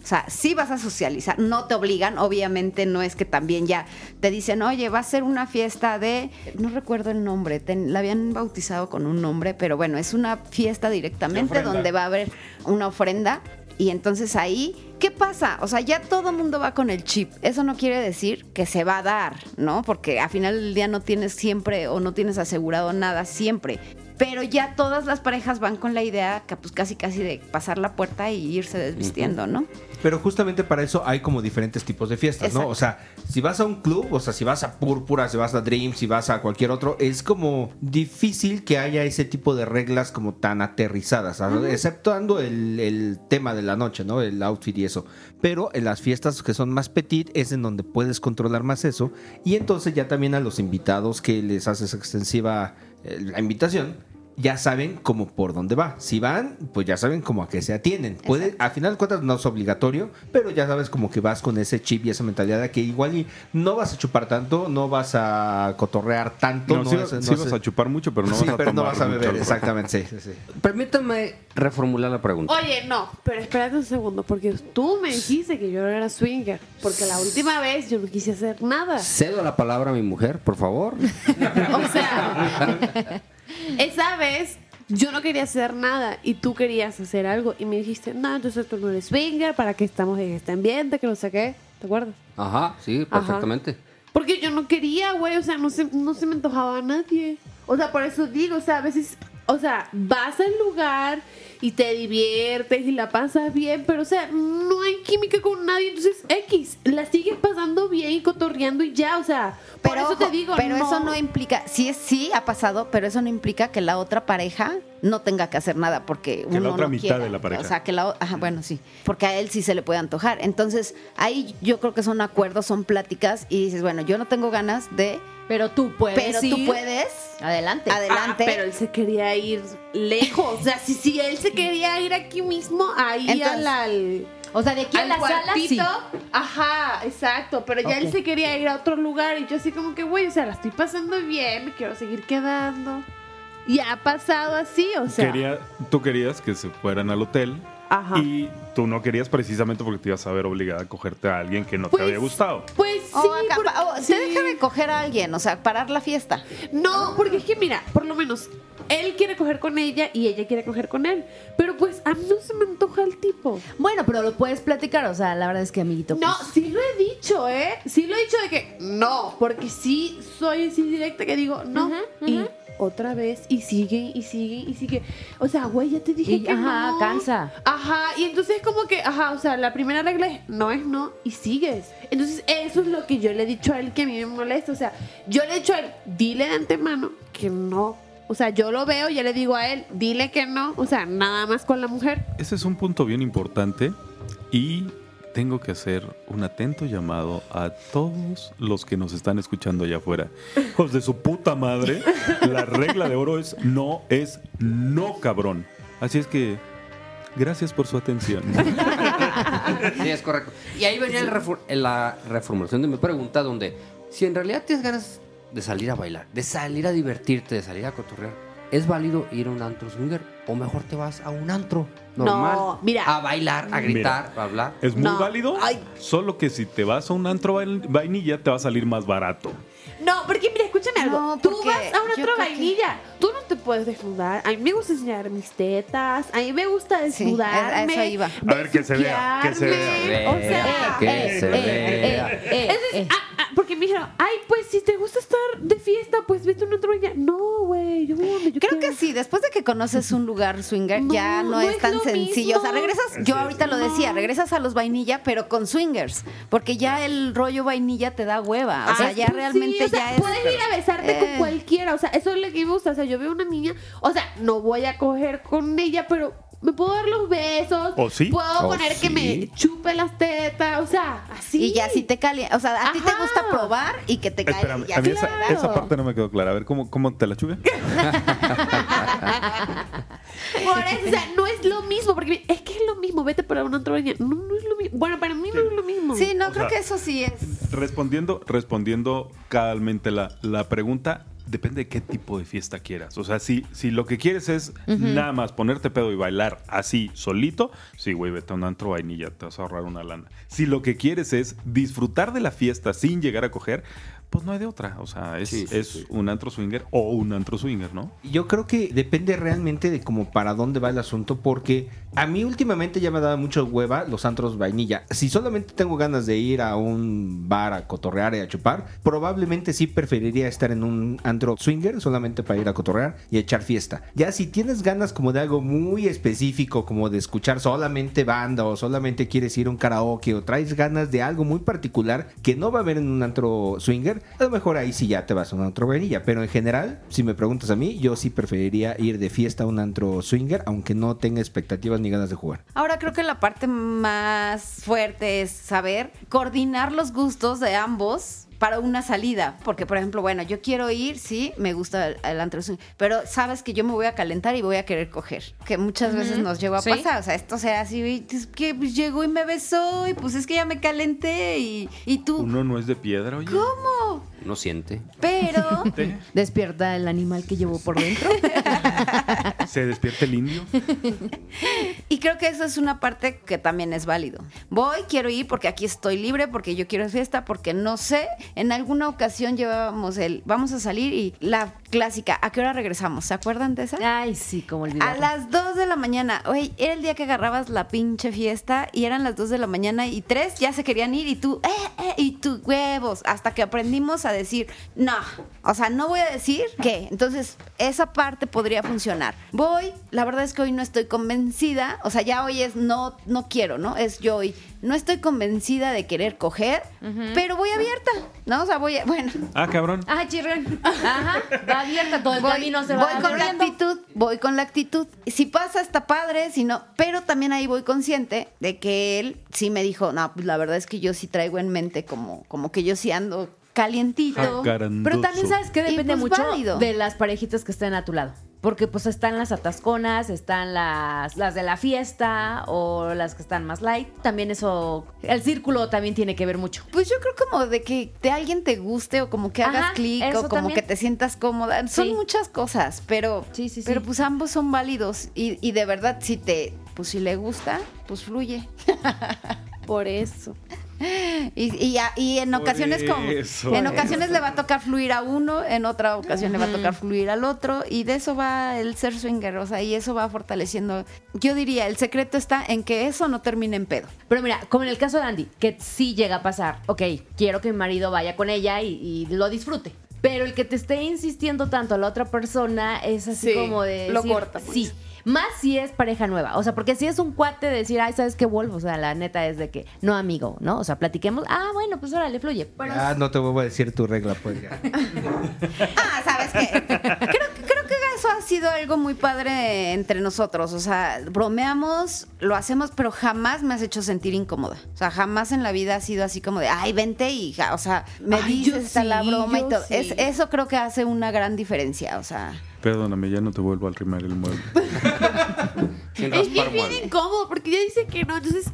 O sea, sí vas a socializar, no te obligan, obviamente no es que también ya te dicen, oye, va a ser una fiesta de, no recuerdo el nombre, ten- la habían bautizado con un nombre, pero bueno, es una fiesta directamente donde va a haber una ofrenda y entonces ahí, ¿qué pasa? O sea, ya todo mundo va con el chip. Eso no quiere decir que se va a dar, ¿no? Porque al final del día no tienes siempre o no tienes asegurado nada siempre. Pero ya todas las parejas van con la idea que pues casi casi de pasar la puerta y irse desvistiendo, ¿no? Pero justamente para eso hay como diferentes tipos de fiestas, ¿no? O sea, si vas a un club, o sea, si vas a Púrpura, si vas a Dream, si vas a cualquier otro, es como difícil que haya ese tipo de reglas como tan aterrizadas, ¿sabes? exceptuando el, el tema de la noche, ¿no? El outfit y eso. Pero en las fiestas que son más petit es en donde puedes controlar más eso. Y entonces ya también a los invitados que les haces extensiva eh, la invitación, ya saben como por dónde va. Si van, pues ya saben como a qué se atienen. Puede, al final de cuentas no es obligatorio, pero ya sabes como que vas con ese chip y esa mentalidad de que igual y no vas a chupar tanto, no vas a cotorrear tanto. No, No, sí, es- no sí es- vas a chupar mucho, pero no Sí, vas a pero no vas a mucho beber, alcohol. exactamente, sí, sí, sí. Permítame reformular la pregunta. Oye, no, pero espérate un segundo, porque tú me dijiste que yo no era swinger, porque la última vez yo no quise hacer nada. Cedo la palabra a mi mujer, por favor. [laughs] O sea, esa vez yo no quería hacer nada y tú querías hacer algo y me dijiste, no, entonces tú no eres swinger, ¿para qué estamos en este ambiente? Que no sé qué, ¿te acuerdas? Ajá, sí, Ajá. perfectamente. Porque yo no quería, güey, o sea, no se, no se me antojaba a nadie. O sea, por eso digo, o sea, a veces, o sea, vas al lugar y te diviertes y la pasas bien, pero o sea, no hay química con nadie, entonces X, la sigues pasando bien y cotorreando y ya, o sea, por Pero, eso te digo, pero eso no implica, sí, es- sí ha pasado, pero eso no implica que la otra pareja no tenga que hacer nada porque Que la otra no mitad quiera. de la pareja. O sea, que la ajá, bueno, sí, porque a él sí se le puede antojar. Entonces, ahí yo creo que son acuerdos, son pláticas y dices, bueno, yo no tengo ganas de, Pero tú puedes pero tú puedes, Adelante. adelante. Ah, pero él se quería ir lejos, o sea, si, si él se quería ir aquí mismo, ahí Entonces- al... al O sea, de aquí a al la sala, cuartito. sí. Ajá, exacto. Pero ya él se quería ir a otro lugar y yo así como que, güey, o sea, la estoy pasando bien, me quiero seguir quedando. Y ha pasado así, o sea. Quería, tú querías que se fueran al hotel Ajá. y tú no querías precisamente porque te ibas a ver obligada a cogerte a alguien que no Pues, te había gustado. Pues sí, O acá- porque- o sí. te deja de coger a alguien, o sea, parar la fiesta. No, porque es que mira, por lo menos él quiere coger con ella y ella quiere coger con él. Pero pues a mí no se me antoja el tipo. Bueno, pero lo puedes platicar. O sea, la verdad es que, amiguito. No, pues, sí lo he dicho, ¿eh? Sí lo he dicho de que no, porque sí soy así directa que digo no. Y. otra vez, y sigue, y sigue, y sigue. O sea, güey, ya te dije Y, que ajá, no. cansa. Ajá, y entonces como que, ajá, o sea, la primera regla es no es no y sigues. Entonces eso es lo que yo le he dicho a él que a mí me molesta. O sea, yo le he dicho a él, dile de antemano que no. O sea, yo lo veo y ya le digo a él, dile que no. O sea, nada más con la mujer. Ese es un punto bien importante y tengo que hacer un atento llamado a todos los que nos están escuchando allá afuera. [laughs] Hijos de su puta madre, la regla de oro es no es no, cabrón. Así es que gracias por su atención. Sí, es correcto. Y ahí venía el refor- la reformulación de mi pregunta, donde si en realidad tienes ganas de salir a bailar, de salir a divertirte, de salir a cotorrear, ¿es válido ir a un antro swinger o mejor te vas a un antro normal? No, mira. A bailar, a gritar, a hablar. Es muy No. válido, Ay. solo que si te vas a un antro vain- vainilla te va a salir más barato. No, porque mira, escúchame algo. No, Tú porque vas a una yo otra creo que- vainilla. Tú no te puedes desnudar. A mí me gusta enseñar mis tetas. A mí me gusta Sí, desnudarme. a- a eso iba. A ver, que se vea, que se vea. besuquearme, O sea, que se vea. eh, Entonces, eh. ah, ah, porque me dijeron, ay, pues si te gusta estar de fiesta, pues vete a una otra vainilla. No, güey, yo voy a donde yo Creo que sí, después de que conoces un lugar swinger, No, ya no, no es es tan lo sencillo. O sea, regresas, yo ahorita lo decía, regresas a los vainilla, pero con swingers, porque ya el rollo vainilla te da hueva. O sea, Ah, ya pues realmente sí, o sea, ya es. Puedes ir a besarte Eh. con cualquiera. O sea, eso es lo que me gusta. O sea, yo veo una niña. O sea, no voy a coger con ella, pero me puedo dar los besos. ¿O sí? Puedo ¿O poner que me chupe las tetas. O sea, así. Y ya si te calienta, o sea, a ti te gusta probar y que te. Espérame, ya, a mí esa, claro. esa parte no me quedó clara. A ver, ¿cómo, cómo te la chuve? [laughs] Por eso, o sea, no es lo mismo. Porque es que es lo mismo. Vete para una otra vainilla. No, no es lo mismo. Bueno, para mí no es lo mismo. Sí, no, O creo sea, que eso sí es. Respondiendo, respondiendo cabalmente la, la pregunta, depende de qué tipo de fiesta quieras. O sea, si, si lo que quieres es nada más ponerte pedo y bailar así solito, sí, güey, vete a un antro vainilla, te vas a ahorrar una lana. Si lo que quieres es disfrutar de la fiesta sin llegar a coger, pues no hay de otra. O sea, es, Sí, sí, es sí. un antro swinger o un antro swinger, ¿no? Yo creo que depende realmente de como para dónde va el asunto, porque a mí últimamente ya me ha dado mucho hueva los antros vainilla. Si solamente tengo ganas de ir a un bar a cotorrear y a chupar, probablemente sí preferiría estar en un antro swinger solamente para ir a cotorrear y a echar fiesta. Ya si tienes ganas como de algo muy específico, como de escuchar solamente banda o solamente quieres ir a un karaoke o traes ganas de algo muy particular que no va a haber en un antro swinger, a lo mejor ahí sí ya te vas a un antro vainilla. Pero en general, si me preguntas a mí, yo sí preferiría ir de fiesta a un antro swinger, aunque no tenga expectativas ni ganas de jugar. Ahora creo que la parte más fuerte es saber coordinar los gustos de ambos para una salida. Porque, por ejemplo, bueno, yo quiero ir, sí, me gusta el, el antro pero sabes que yo me voy a calentar y voy a querer coger. Que muchas veces nos llegó a Sí. pasar. O sea, esto sea así, y es que pues, llegó y me besó y pues es que ya me calenté y, y tú, Uno no es de piedra, oye. ¿cómo? No siente. Pero... [laughs] Despierta el animal que llevó por dentro. [laughs] Se despierta el indio. [laughs] Y creo que eso es una parte que también es válido. Voy, quiero ir porque aquí estoy libre, porque yo quiero fiesta, porque no sé. En alguna ocasión llevábamos el, vamos a salir y la clásica, ¿a qué hora regresamos? ¿Se acuerdan de esa? Ay, sí, como A olvidar. las 2 de la mañana. Oye, era el día que agarrabas la pinche fiesta y eran las 2 de la mañana y tres ya se querían ir y tú, eh, eh, y tus huevos. Hasta que aprendimos a decir, no. O sea, no voy a decir qué. Entonces, esa parte podría funcionar. Voy, la verdad es que hoy no estoy convencida. O sea, ya hoy es no, no quiero, ¿no? Es yo hoy. No estoy convencida de querer coger, pero voy abierta, ¿no? O sea, voy, a- bueno. Ah, cabrón. Ah, chirrón. Ajá, va abierta todo el voy, camino, se voy va con la actitud, voy con la actitud. Si pasa está padre, si no, pero también ahí voy consciente de que él sí me dijo, no, pues la verdad es que yo sí traigo en mente como, como que yo sí ando calientito. Jacarandoso. Pero también sabes que depende pues, mucho válido. de las parejitas que estén a tu lado. Porque pues están las atasconas, están las, las de la fiesta o las que están más light. También eso, el círculo también tiene que ver mucho. Pues yo creo como de que de alguien te guste o como que hagas clic o como también. que te sientas cómoda. Son Sí. muchas cosas, pero, Sí, sí, sí. pero pues ambos son válidos y, y de verdad si te, pues si le gusta, pues fluye. Por eso. Y, y, en ocasiones como en ocasiones le va a tocar fluir a uno, en otra ocasión le va a tocar fluir al otro y de eso va el ser swinger, o sea, y eso va fortaleciendo. Yo diría, el secreto está en que eso no termine en pedo. Pero mira, como en el caso de Andy, que sí llega a pasar, ok, quiero que mi marido vaya con ella y, y lo disfrute. Pero el que te esté insistiendo tanto a la otra persona es así Sí, como de. lo corta mucho. Sí. Más si es pareja nueva. O sea, porque si es un cuate de decir, ay, ¿sabes qué vuelvo? O sea, la neta es de que, no, amigo, ¿no? O sea, platiquemos. Ah, bueno, pues órale, fluye. Pero Ah, no te vuelvo a decir tu regla, pues ya. [laughs] Ah, ¿sabes qué? Creo, creo que eso ha sido algo muy padre entre nosotros. O sea, bromeamos, lo hacemos, pero jamás me has hecho sentir incómoda. O sea, jamás en la vida ha sido así como de, ay, vente y, ja", o sea, me Ay, dices, está la broma y todo. sí. Es, eso creo que hace una gran diferencia. O sea, Perdóname, ya no te vuelvo a arrimar el mueble. [laughs] Es bien incómodo porque ella dice que no. Entonces,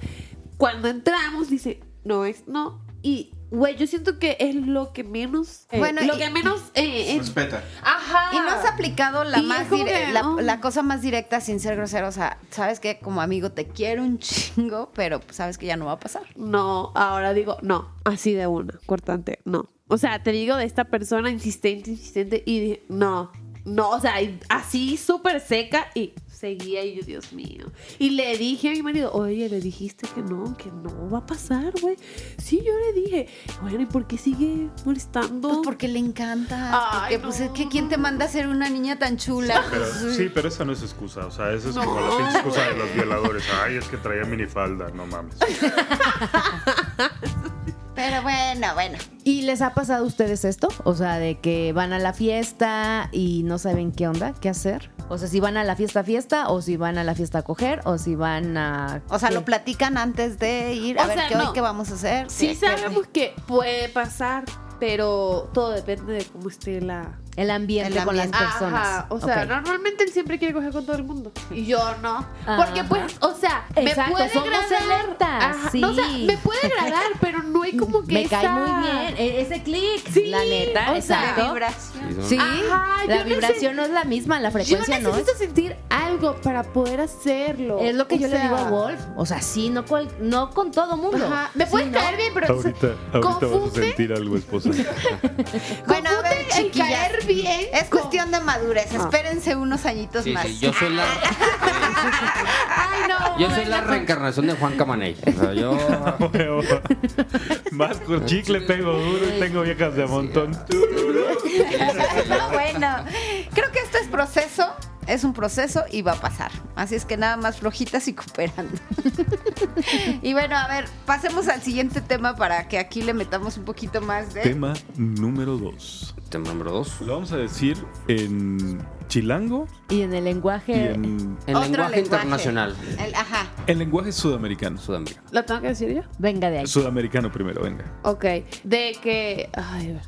cuando entramos, dice, no es no. Y, güey, yo siento que es lo que menos. eh, Bueno, lo y- que menos. eh, eh, Respeta. ajá. Y no has aplicado la más que, la, oh. la cosa más directa sin ser grosero. O sea, sabes que como amigo te quiero un [laughs] chingo, pero sabes que ya no va a pasar. No, ahora digo, no, así de una, cortante, no. O sea, te digo de esta persona insistente, insistente, y dije, no, no, o sea, así súper seca, y seguía, y yo, Dios mío. Y le dije a mi marido, oye, le dijiste que no, que no va a pasar, güey. Sí, yo le dije, bueno, ¿y por qué sigue molestando? Pues porque le encanta. Ay, porque pues es que quién te manda a ser una niña tan chula. Pero, sí, pero esa no es excusa. O sea, esa es No. como la pinche excusa de los violadores. Ay, es que traía minifalda. No mames. [laughs] Pero bueno, bueno. ¿Y les ha pasado a ustedes esto? O sea, de que van a la fiesta y no saben qué onda, qué hacer. O sea, si van a la fiesta fiesta, o si van a la fiesta a coger, o si van a... O sea, ¿qué? lo platican antes de ir a O ver sea, qué hoy no. qué vamos a hacer. Sí sabemos que puede pasar, pero todo depende de cómo esté la, El ambiente El con las ambiente. personas. Ajá, o sea, Ok. normalmente él siempre quiere coger con todo el mundo. Y yo no. Ajá. Porque pues, o sea, me Exacto, puede somos agradar. sí. no, o sea, me puede agradar, pero no hay como que Me cae esa- muy bien. e- Ese clic, Sí, la neta, o sea, exacto. vibración. Sí, Ajá, la yo vibración no es la misma, la Yo frecuencia no es. necesito sentir algo para poder hacerlo. Es lo que O yo le digo sea, a Wolf. O sea, sí, no, cual- no con todo mundo. Ajá, me Sí, puedes ¿no? caer bien, pero Ahorita, ahorita vas a confunde, sentir algo, esposa. [laughs] Bueno, chiquillas. caer bien. Es con- cuestión de madurez. Ah. Espérense unos añitos Sí, más. sí, yo soy la, [laughs] Ay, no. yo soy la reencarnación de Juan Camaney. O sea, yo [laughs] Más con chicle pego duro y tengo viejas de montón. [laughs] No, bueno, creo que este es proceso, es un proceso y va a pasar. Así es que nada más flojitas y cooperando. [laughs] y bueno, a ver, pasemos al siguiente tema para que aquí le metamos un poquito más de... Tema número dos. tema número dos. Lo vamos a decir en chilango Y en el lenguaje. en, En lenguaje, internacional. El- ajá. en lenguaje sudamericano. Sudamérica. ¿Lo tengo que decir yo? Venga de ahí. Sudamericano primero, venga. Ok. De que. Ay, a ver.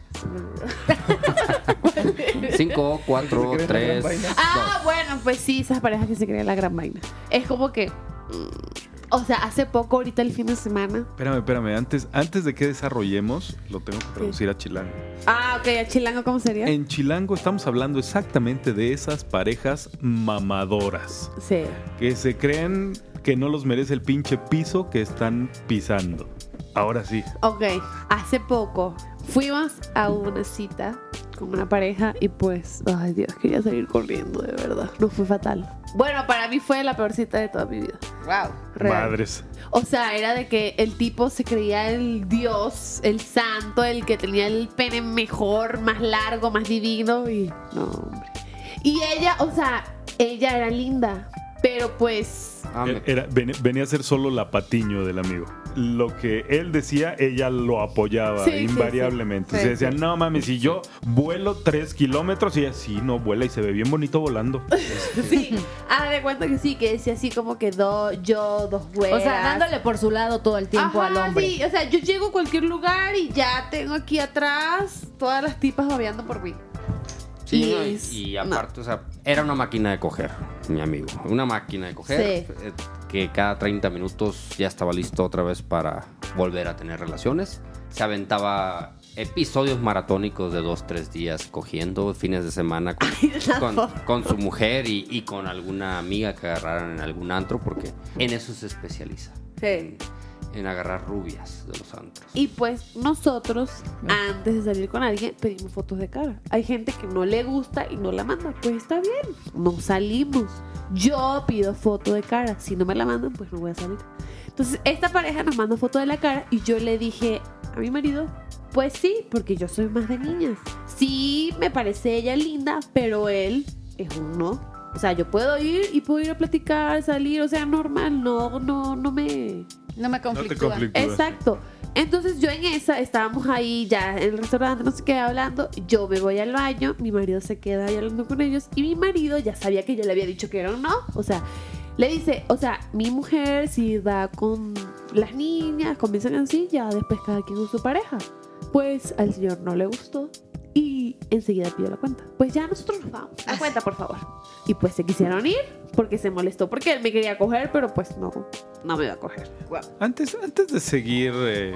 5, 4, 3. Ah, bueno, pues sí, esas parejas que se creen la gran vaina. Es como que. mm, O sea, hace poco, ahorita el fin de semana. Espérame, espérame. Antes, antes de que desarrollemos, lo tengo que traducir a Chilango. Ah, ok, a Chilango, ¿cómo sería? En Chilango estamos hablando exactamente de esas parejas mamadoras Sí. que se creen que no los merece el pinche piso que están pisando. Ahora sí. Ok, hace poco fuimos a una cita con una pareja y pues, ay Dios, quería salir corriendo, de verdad. No fue fatal. Bueno, para mí fue la peor cita de toda mi vida. Wow. Real. Madres. O sea, era de que el tipo se creía el dios, el santo, el que tenía el pene mejor, más largo, más divino y no, hombre. Y ella, o sea, ella era linda, pero pues me- Era- ven- venía a ser solo la patiño del amigo. Lo que él decía, ella lo apoyaba Sí, invariablemente. sí. Se decía, no mames, si yo vuelo tres kilómetros y ella sí, no vuela y se ve bien bonito volando. [laughs] sí, haz de cuenta que sí, que decía así como que do, yo, dos güeyes. O sea, dándole por su lado todo el tiempo Ajá, al hombre. Sí, o sea, yo llego a cualquier lugar y ya tengo aquí atrás todas las tipas babeando por mí. Sí, Y y no. aparte, o sea, era una máquina de coger, mi amigo. Una máquina de coger Sí. eh, que cada 30 minutos ya estaba listo otra vez para volver a tener relaciones. Se aventaba episodios maratónicos de dos, tres días cogiendo fines de semana con, [laughs] con- con su mujer y, y con alguna amiga que agarraran en algún antro, porque en eso se especializa. Sí. En agarrar rubias de los antros. Y pues nosotros, antes de salir con alguien, pedimos fotos de cara. Hay gente que no le gusta y no la manda. Pues está bien, no salimos. Yo pido foto de cara. Si no me la mandan, pues no voy a salir. Entonces, esta pareja nos mandó foto de la cara y yo le dije a mi marido, pues sí, porque yo soy más de niñas. Sí, me parece ella linda, pero él es un no. O sea, yo puedo ir y puedo ir a platicar, salir, o sea, normal, no, no, no me, No me No te conflictúa. Exacto. Entonces yo en esa estábamos ahí ya en el restaurante, no sé qué, hablando. Yo me voy al baño, mi marido se queda ahí hablando con ellos y mi marido ya sabía que yo le había dicho que era un no. O sea, le dice, o sea, mi mujer si va con las niñas, comienzan así, ya después cada quien con su pareja. Pues al señor no le gustó y enseguida pidió la cuenta. Pues ya nosotros nos vamos. La cuenta, por favor. Y pues se quisieron ir porque se molestó porque él me quería coger, pero pues no, no me iba a coger. Antes, antes de seguir eh,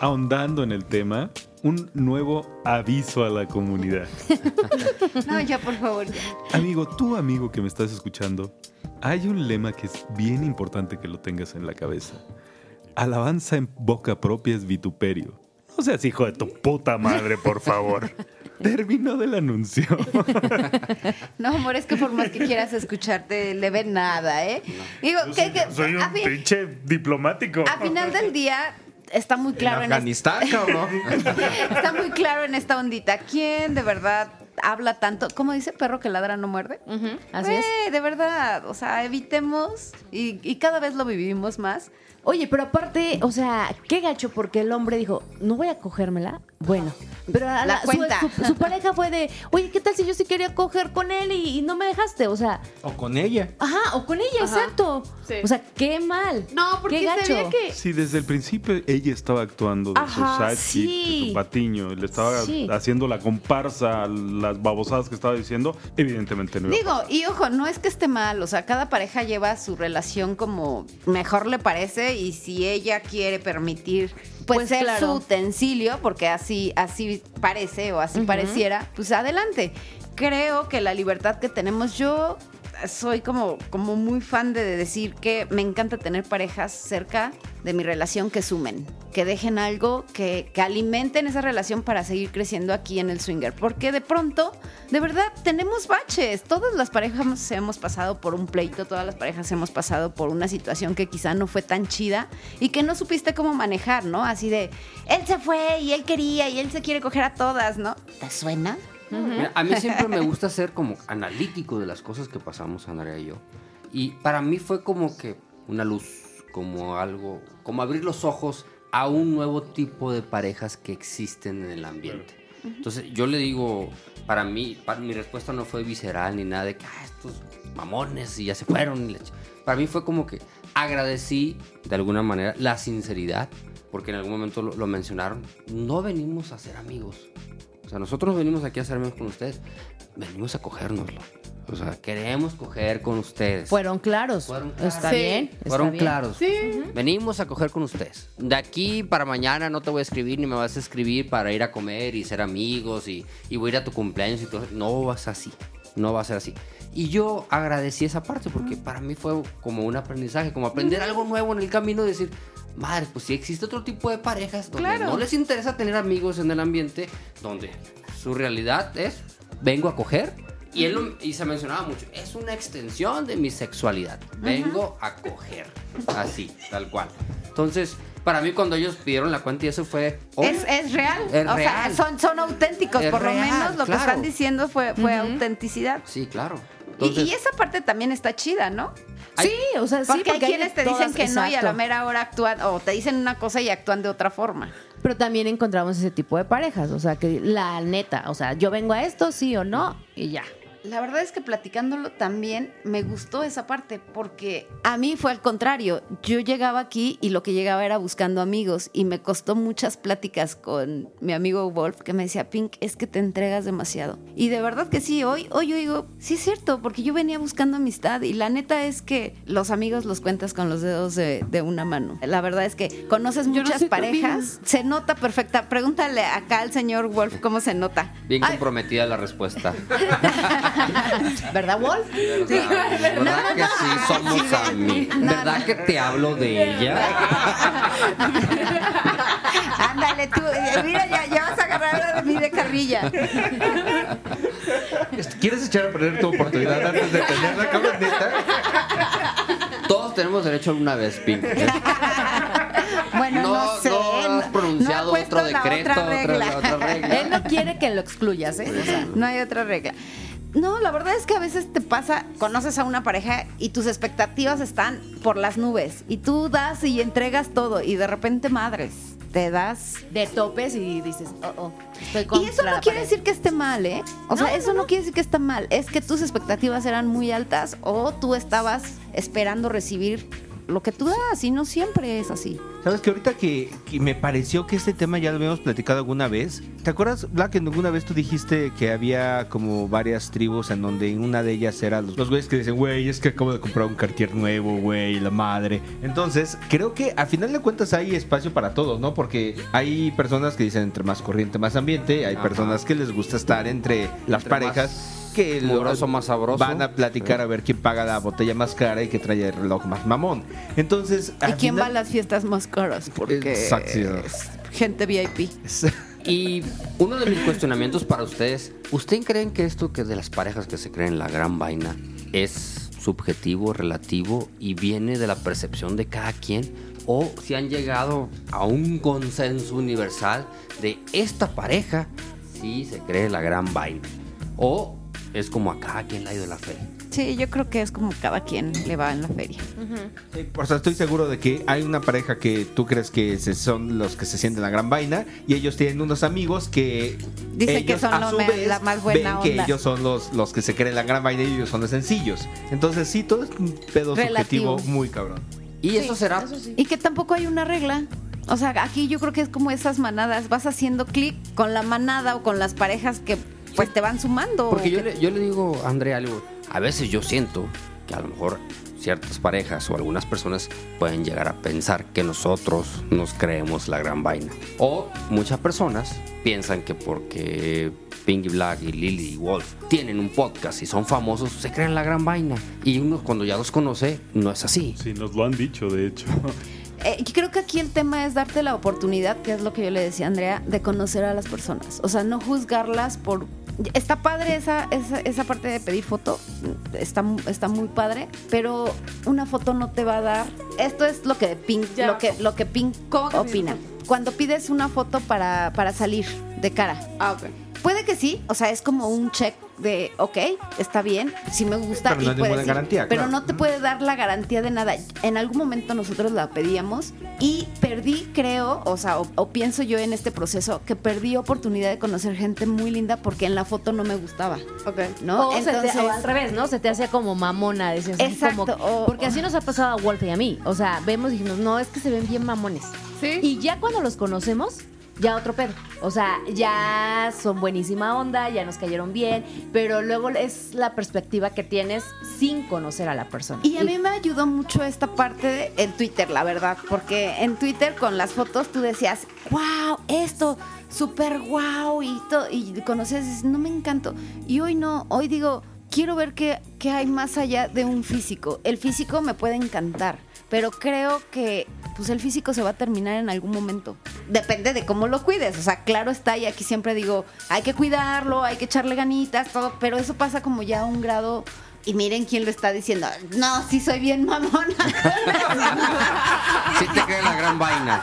ahondando en el tema, un nuevo aviso a la comunidad. [laughs] No, ya, por favor. ya. Amigo, tú amigo que me estás escuchando, hay un lema que es bien importante que lo tengas en la cabeza. Alabanza en boca propia es vituperio. No seas hijo de tu puta madre, por favor. [laughs] [laughs] Terminó del anuncio. [laughs] No, amor, es que por más que quieras escucharte, le ve nada, ¿eh? Digo, que, que- Soy a, un fin- pinche diplomático. a final del día está muy claro en en, Afganistán, cabrón. [laughs] Está muy claro en esta ondita. ¿Quién de verdad habla tanto? ¿Cómo dice perro que ladra no muerde? Ujú, Así es. Güey, de verdad. O sea, evitemos y, y cada vez lo vivimos más. Oye, pero aparte, o sea, qué gacho porque el hombre dijo, no voy a cogérmela. Bueno, pero a La cuenta. Su, su pareja fue de, oye, ¿qué tal si yo sí quería coger con él y, y no me dejaste? O sea, O con ella. ajá, o con ella, Ajá. exacto. Sí. O sea, qué mal. No, porque qué gacho. sabía que Sí, desde el principio ella estaba actuando de Ajá, su side chick, sí. de su patiño, le estaba Sí. haciendo la comparsa a las babosadas que estaba diciendo, evidentemente no. Digo, y ojo, no es que esté mal, o sea, cada pareja lleva su relación como mejor le parece y si ella quiere permitir pues, Pues ser claro. su utensilio, porque así así parece o así pareciera, pues adelante. Creo que la libertad que tenemos yo soy como, como muy fan de decir que me encanta tener parejas cerca de mi relación que sumen, que dejen algo, que, que alimenten esa relación para seguir creciendo aquí en el swinger. Porque de pronto, de verdad, tenemos baches. Todas las parejas hemos- pasado por un pleito, todas las parejas hemos pasado por una situación que quizá no fue tan chida y que no supiste cómo manejar, ¿no? Así de, él se fue y él quería y él se quiere coger a todas, ¿no? ¿Te suena? Mira, a mí siempre me gusta ser como analítico de las cosas que pasamos, Andrea y yo. Y para mí fue como que una luz, como algo, como abrir los ojos a un nuevo tipo de parejas que existen en el ambiente. Entonces yo le digo, para mí, para, mi respuesta no fue visceral ni nada de que "Ah, estos mamones y ya se fueron. y la ch-". Para mí fue como que agradecí de alguna manera la sinceridad, porque en algún momento lo, lo mencionaron. No venimos a ser amigos O sea, nosotros venimos aquí a ser amigos con ustedes. Venimos a cogérnoslo. O sea, queremos coger con ustedes. Fueron claros. Fueron claros. Está Sí. bien. está Fueron bien. claros. Sí. Venimos a coger con ustedes. De aquí para mañana no te voy a escribir ni me vas a escribir para ir a comer y ser amigos y, y voy a ir a tu cumpleaños y todo. No vas así. No va a ser así. Y yo agradecí esa parte porque para mí fue como un aprendizaje, como aprender algo nuevo en el camino de decir, madre, pues sí existe otro tipo de parejas donde Claro. no les interesa tener amigos en el ambiente, donde su realidad es, vengo a coger. Y, él, lo- y se mencionaba mucho, es una extensión de mi sexualidad. Vengo a coger. Así, tal cual. Entonces, para mí cuando ellos pidieron la cuenta y eso fue... oh, Es, es real. Es o real. sea, son, son auténticos. Es por lo real, menos lo que están diciendo fue, fue autenticidad. Sí, claro. Y, esa parte también está chida, ¿no? Hay- Sí, o sea, sí, Porque, hay de quienes te dicen que no y a la mera hora actúan, o te dicen una cosa y actúan de otra forma. Pero también encontramos ese tipo de parejas, o sea, que la neta, o sea, yo vengo a esto, sí o no, y ya. La verdad es que platicándolo también me gustó esa parte porque a mí fue al contrario. Yo llegaba aquí y lo que llegaba era buscando amigos y me costó muchas pláticas con mi amigo Wolf que me decía, Pink, es que te entregas demasiado. Y de verdad que sí, hoy, hoy yo digo, sí es cierto, porque yo venía buscando amistad y la neta es que los amigos los cuentas con los dedos de, de una mano. La verdad es que conoces no muchas parejas, se nota perfecta. Pregúntale acá al señor Wolf cómo se nota. bien Ay, comprometida la respuesta. [laughs] [laughs] ¿Verdad, Wolf? ¿Verdad, ¿Verdad que sí somos amigos? ¿Verdad que te hablo de ella? [laughs] Ándale tú, eh, mira, ya, ya vas a agarrar a mí de carrilla. ¿Quieres echar a perder tu oportunidad antes de tener la camioneta? Todos tenemos derecho alguna vez, Pink. ¿eh? [laughs] Bueno, no, No, sé. no has pronunciado no otro decreto, otra otra- regla. la otra regla. Él no quiere que lo excluyas, ¿eh? O sea, No hay otra regla. No, la verdad es que a veces te pasa, conoces a una pareja y tus expectativas están por las nubes y tú das y entregas todo y de repente madres, te das de topes y dices, oh, oh, estoy Y eso no quiere decir que esté mal, ¿eh? O sea, eso no, quiere decir que está mal. Es que tus expectativas eran muy altas o tú estabas esperando recibir lo que tú das y no siempre es así. Sabes que ahorita que, que me pareció que este tema ya lo habíamos platicado alguna vez. ¿Te acuerdas, Black, en alguna vez tú dijiste que había como varias tribus en donde una de ellas eran los, los güeyes que dicen, güey, es que acabo de comprar un Cartier nuevo, güey, la madre. Entonces, creo que a final de cuentas hay espacio para todos, ¿no? Porque hay personas que dicen entre más corriente, más ambiente. Hay Ajá. personas que les gusta estar entre las Entre parejas. más Que mugroso, más sabroso. van a platicar a ver quién paga la botella más cara y que trae el reloj más mamón. Entonces, ¿Y quién va a las fiestas más caras? Porque Exacto. es gente VIP. [laughs] Y uno de mis cuestionamientos para ustedes, ¿ustedes creen que esto que de las parejas que se creen la gran vaina es subjetivo, relativo y viene de la percepción de cada quien? ¿O si han llegado a un consenso universal de esta pareja sí se cree la gran vaina? ¿O es como a cada quien le ha ido la fe? Sí, yo creo que es como cada quien le va en la feria. Sí, O sea, estoy seguro de que hay una pareja que tú crees que se- son los que se sienten la gran vaina y ellos tienen unos amigos que Dicen que son a su me- vez, la más buena ven que ellos son los, los que se creen la gran vaina y ellos son los sencillos. Entonces sí, todo es un pedo Relativo. subjetivo muy cabrón. Y eso será Y que tampoco hay una regla. O sea, aquí yo creo que es como esas manadas. Vas haciendo clic con la manada o con las parejas que pues te van sumando. Porque yo le, yo le digo a Andrea algo, a veces yo siento que a lo mejor ciertas parejas o algunas personas pueden llegar a pensar que nosotros nos creemos la gran vaina. O muchas personas piensan que porque Pinky Black y Lily y Wolf tienen un podcast y son famosos, se creen la gran vaina. Y uno cuando ya los conoce, no es así. Sí, nos lo han dicho, de hecho. [laughs] Eh, yo creo que aquí el tema es darte la oportunidad, que es lo que yo le decía a Andrea, de conocer a las personas. O sea, no juzgarlas por... Está padre esa, esa, esa parte de pedir foto, está, está muy padre, pero una foto no te va a dar... Esto es lo que Pink, Ya. lo que, lo que Pink ¿Cómo que opina. Cuando pides una foto para, para salir de cara, Ah. Puede que sí, o sea, es como un check de, ok, está bien, sí me gusta. Pero no y ir, garantía, Pero claro. no te puede dar la garantía de nada. En algún momento nosotros la pedíamos y perdí, creo, o sea, o, o pienso yo en este proceso, que perdí oportunidad de conocer gente muy linda porque en la foto no me gustaba. Ok. ¿No? O, se te- o al revés, ¿no? Se te hace como mamona, decías. Exacto, como- o- porque así nos ha pasado a Wolf y a mí. O sea, vemos y dijimos, no, es que se ven bien mamones. Sí. Y ya cuando los conocemos, ya otro pedo. O sea, ya son buenísima onda, ya nos cayeron bien, pero luego es la perspectiva que tienes sin conocer a la persona. Y a mí me ayudó mucho esta parte en Twitter, la verdad, porque en Twitter con las fotos tú decías, wow, esto, súper wow, y, to- y conocías, no me encantó. Y hoy no, hoy digo, quiero ver qué, qué hay más allá de un físico. El físico me puede encantar, pero creo que pues el físico se va a terminar en algún momento. Depende de cómo lo cuides. O sea, claro está, y aquí siempre digo, hay que cuidarlo, hay que echarle ganitas, todo, pero eso pasa como ya a un grado. Y miren quién lo está diciendo. No, sí soy bien mamona. [laughs] Sí te cae la gran vaina.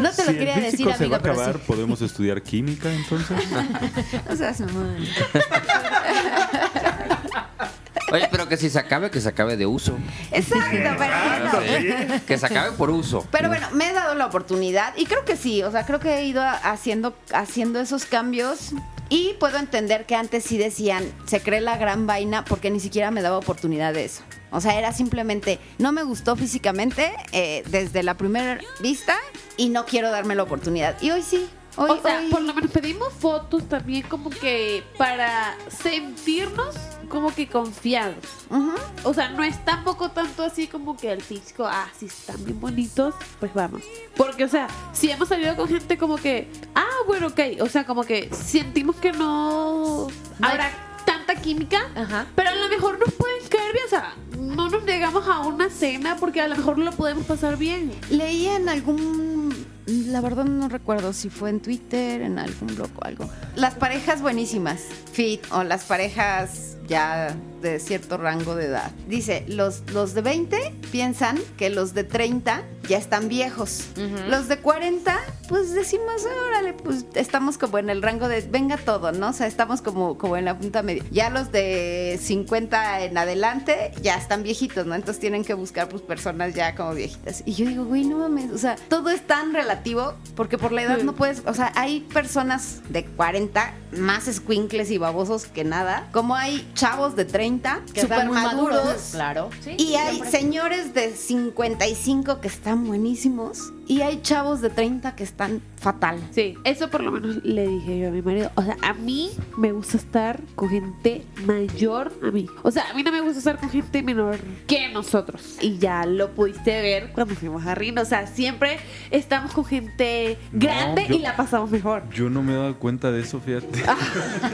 No te si lo quería el decir, físico se va amiga, a pero acabar, sí. ¿podemos estudiar química entonces? O sea, es mamón. Oye, pero que si se acabe, que se acabe de uso. Exacto, pero no. [laughs] Que se acabe por uso. Pero bueno, me he dado la oportunidad y creo que sí, o sea, creo que he ido haciendo, haciendo esos cambios y puedo entender que antes sí decían, se cree la gran vaina porque ni siquiera me daba oportunidad de eso. O sea, era simplemente, no me gustó físicamente eh, desde la primera vista y no quiero darme la oportunidad. Y hoy sí, hoy, o sea, hoy- por lo menos pedimos fotos también como que para sentirnos como que confiados. Ujú. O sea, no es tampoco tanto así como que el físico, ah, si están bien bonitos, pues vamos. Porque, o sea, si hemos salido con gente como que, ah, bueno, ok, o sea, como que sentimos que no No hay- habrá tanta química, Ajá. pero a lo mejor nos pueden caer bien, o sea, no nos negamos a una cena porque a lo mejor lo podemos pasar bien. Leí en algún, la verdad no recuerdo si fue en Twitter, en algún blog o algo. Las parejas buenísimas, fit o las parejas ya de cierto rango de edad. Dice, los, los de 20 piensan que los de 30 ya están viejos. Los de 40, pues decimos, órale, pues estamos como en el rango de venga todo, ¿no? O sea, estamos como, como en la punta media. Ya los de 50 en adelante ya están viejitos, ¿no? Entonces tienen que buscar pues personas ya como viejitas. Y yo digo, güey, no mames, o sea, todo es tan relativo porque por la edad no puedes, o sea, hay personas de 40 más squinkles y babosos que nada, como hay chavos de 30 Que están maduros. maduros. Claro. Sí, Y hay señores de 55 que están buenísimos. Y hay chavos de 30 que están fatal. Sí, eso por lo menos le dije yo a mi marido. O sea, a mí me gusta estar con gente mayor a mí. O sea, a mí no me gusta estar con gente menor que nosotros. Y ya lo pudiste ver cuando fuimos a Rino. O sea, siempre estamos con gente grande yo- y la pasamos mejor. Yo no me he dado cuenta de eso, fíjate. [laughs]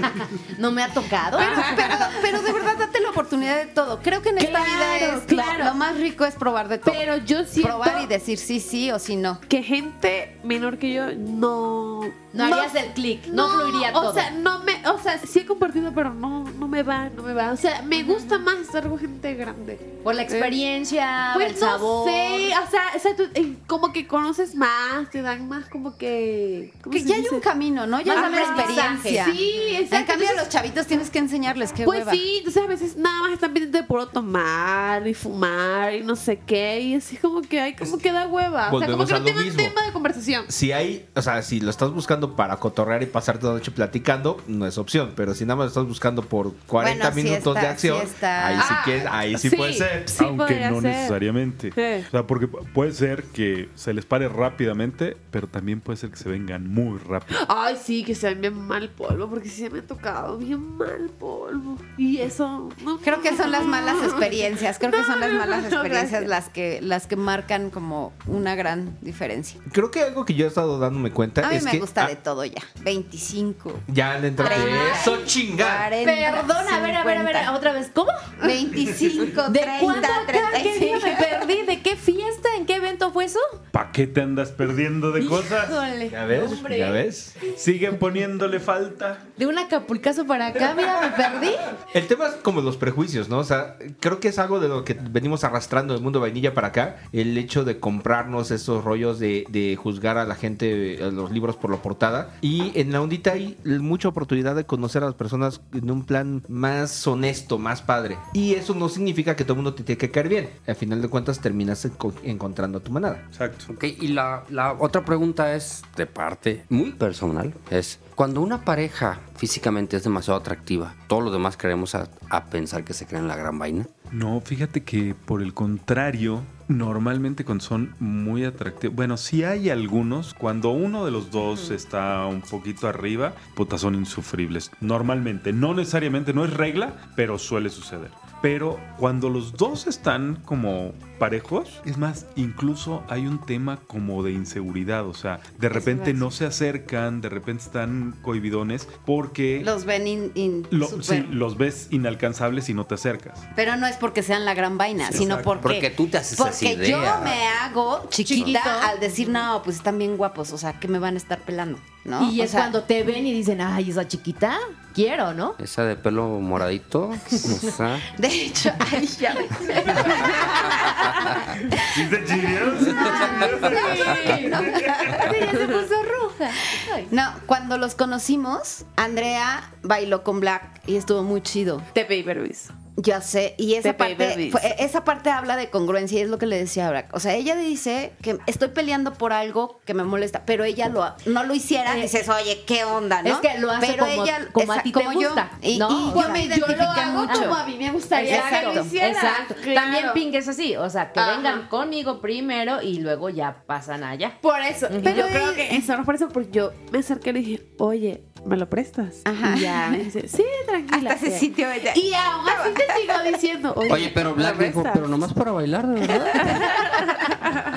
[laughs] No me ha tocado. Pero, pero, pero de verdad, date la oportunidad de todo. Creo que en esta Claro, vida es lo- claro. lo, más rico es probar de todo. Pero yo siento probar y decir sí, sí o sí no. Que gente menor que yo no... No harías el clic, no fluiría todo. O sea, no me, o sea, sí he compartido, pero no, no me va, no me va. O sea, me gusta más estar con gente grande. Por la experiencia, Pues el no sabor. sé, o sea, o sea, tú, eh, como que conoces más, te dan más como que... ¿cómo Que ya hay un camino, ¿no? Ya Más hay una aprendizaje. experiencia. Sí, exacto. En cambio, a Entonces, los chavitos tienes que enseñarles qué Pues hueva. sí, entonces a veces nada más están pendientes de puro tomar y fumar y no sé qué, y así como que hay como que da hueva. O sea, como que a no tienen tema de conversación. Si hay, o sea, si lo estás buscando para cotorrear y pasarte toda la noche platicando, no es opción. Pero si nada más estás buscando por 40 Bueno, sí minutos está- de acción, sí está. ahí sí, Ah, quieres- ahí sí, sí. puede ser. Sí Aunque no ser. necesariamente. Sí. O sea, porque pu- puede ser que se les pare rápidamente, pero también puede ser que se vengan muy rápido. Ay, sí, que sean bien mal polvo, porque sí se me ha tocado bien mal polvo. Y eso, no. Creo que son las malas experiencias. Creo que son las malas no, experiencias las que, las que marcan como una gran diferencia. Creo que algo que yo he estado dándome cuenta A mí es me que gusta de todo ya. 25, ya le entré. Treinta. Eso chingar. 40, Perdón, a ver, a ver, a ver, 50. otra vez. ¿Cómo? 25, ¿De 30, cuándo acá? ¿Qué día 35. me perdí? ¿De qué fiesta? ¿En qué evento fue eso? ¿Para qué te andas perdiendo de cosas? Híjole, ¿Ya ves? hombre. ¿Ya ves? Siguen poniéndole falta. De un acapulcazo para acá, mira, me perdí. El tema es como los prejuicios, ¿no? O sea, creo que es algo de lo que venimos arrastrando del mundo vainilla para acá. El hecho de comprarnos esos rollos de, de juzgar a la gente, a los libros por la portada. Y en la ondita hay mucha oportunidad de conocer a las personas en un plan más honesto, más padre. Y eso no significa que todo el mundo te tiene que caer bien. Al final de cuentas terminas enco- encontrando a tu manada. Exacto. Ok, y la, la otra pregunta es de parte muy personal. Es, cuando una pareja físicamente es demasiado atractiva, todos los demás queremos a, a pensar que se creen la gran vaina. No, fíjate que por el contrario, normalmente cuando son muy atractivos, bueno, sí hay algunos, cuando uno de los dos está un poquito arriba, puta, son insufribles. Normalmente, no necesariamente, no es regla, pero suele suceder. Pero cuando los dos están como parejos, es más, incluso hay un tema como de inseguridad, o sea, de repente no se acercan, de repente están cohibidones porque Los ven in- in- lo- súper- sí, los ves inalcanzables y no te acercas. Pero no es porque sean la gran vaina, sino porque. Porque tú te haces Porque esa yo idea. me hago chiquita Chiquito. al decir, no, pues están bien guapos, o sea, que me van a estar pelando, ¿no? Y O es sea, cuando te ven y dicen, ay, esa chiquita, quiero, ¿no? Esa de pelo moradito. o sea, [laughs] De hecho, ay, ya me- [laughs] Sí, se puso roja. No, cuando los conocimos, Andrea bailó con Black y estuvo muy chido. Te pedí permiso. Ya sé, y esa Pepe parte, fue- esa parte habla de congruencia y es lo que le decía a Black. O sea, ella dice que estoy peleando por algo que me molesta, pero ella lo, no lo hiciera, Eh, dices, oye, ¿qué onda, no? Es que lo hace pero como- ella, como a esa- ti te como yo. Y, ¿no? y yo me yo lo identifiqué hago mucho. como a mí me gustaría que Exacto, lo hiciera. exacto. Claro. También Pink es así, o sea, que Ajá. vengan conmigo primero y luego ya pasan allá. Por eso. Pero yo creo que eso no por eso, porque yo me acerqué y le dije, oye, ¿me lo prestas? Ajá. Y ya me dice, sí, tranquila. Hasta ese sitio ella. Y aún así te sigo diciendo, oye, Oye, pero ¿me lo Black dijo, pero nomás para bailar, de verdad. [laughs]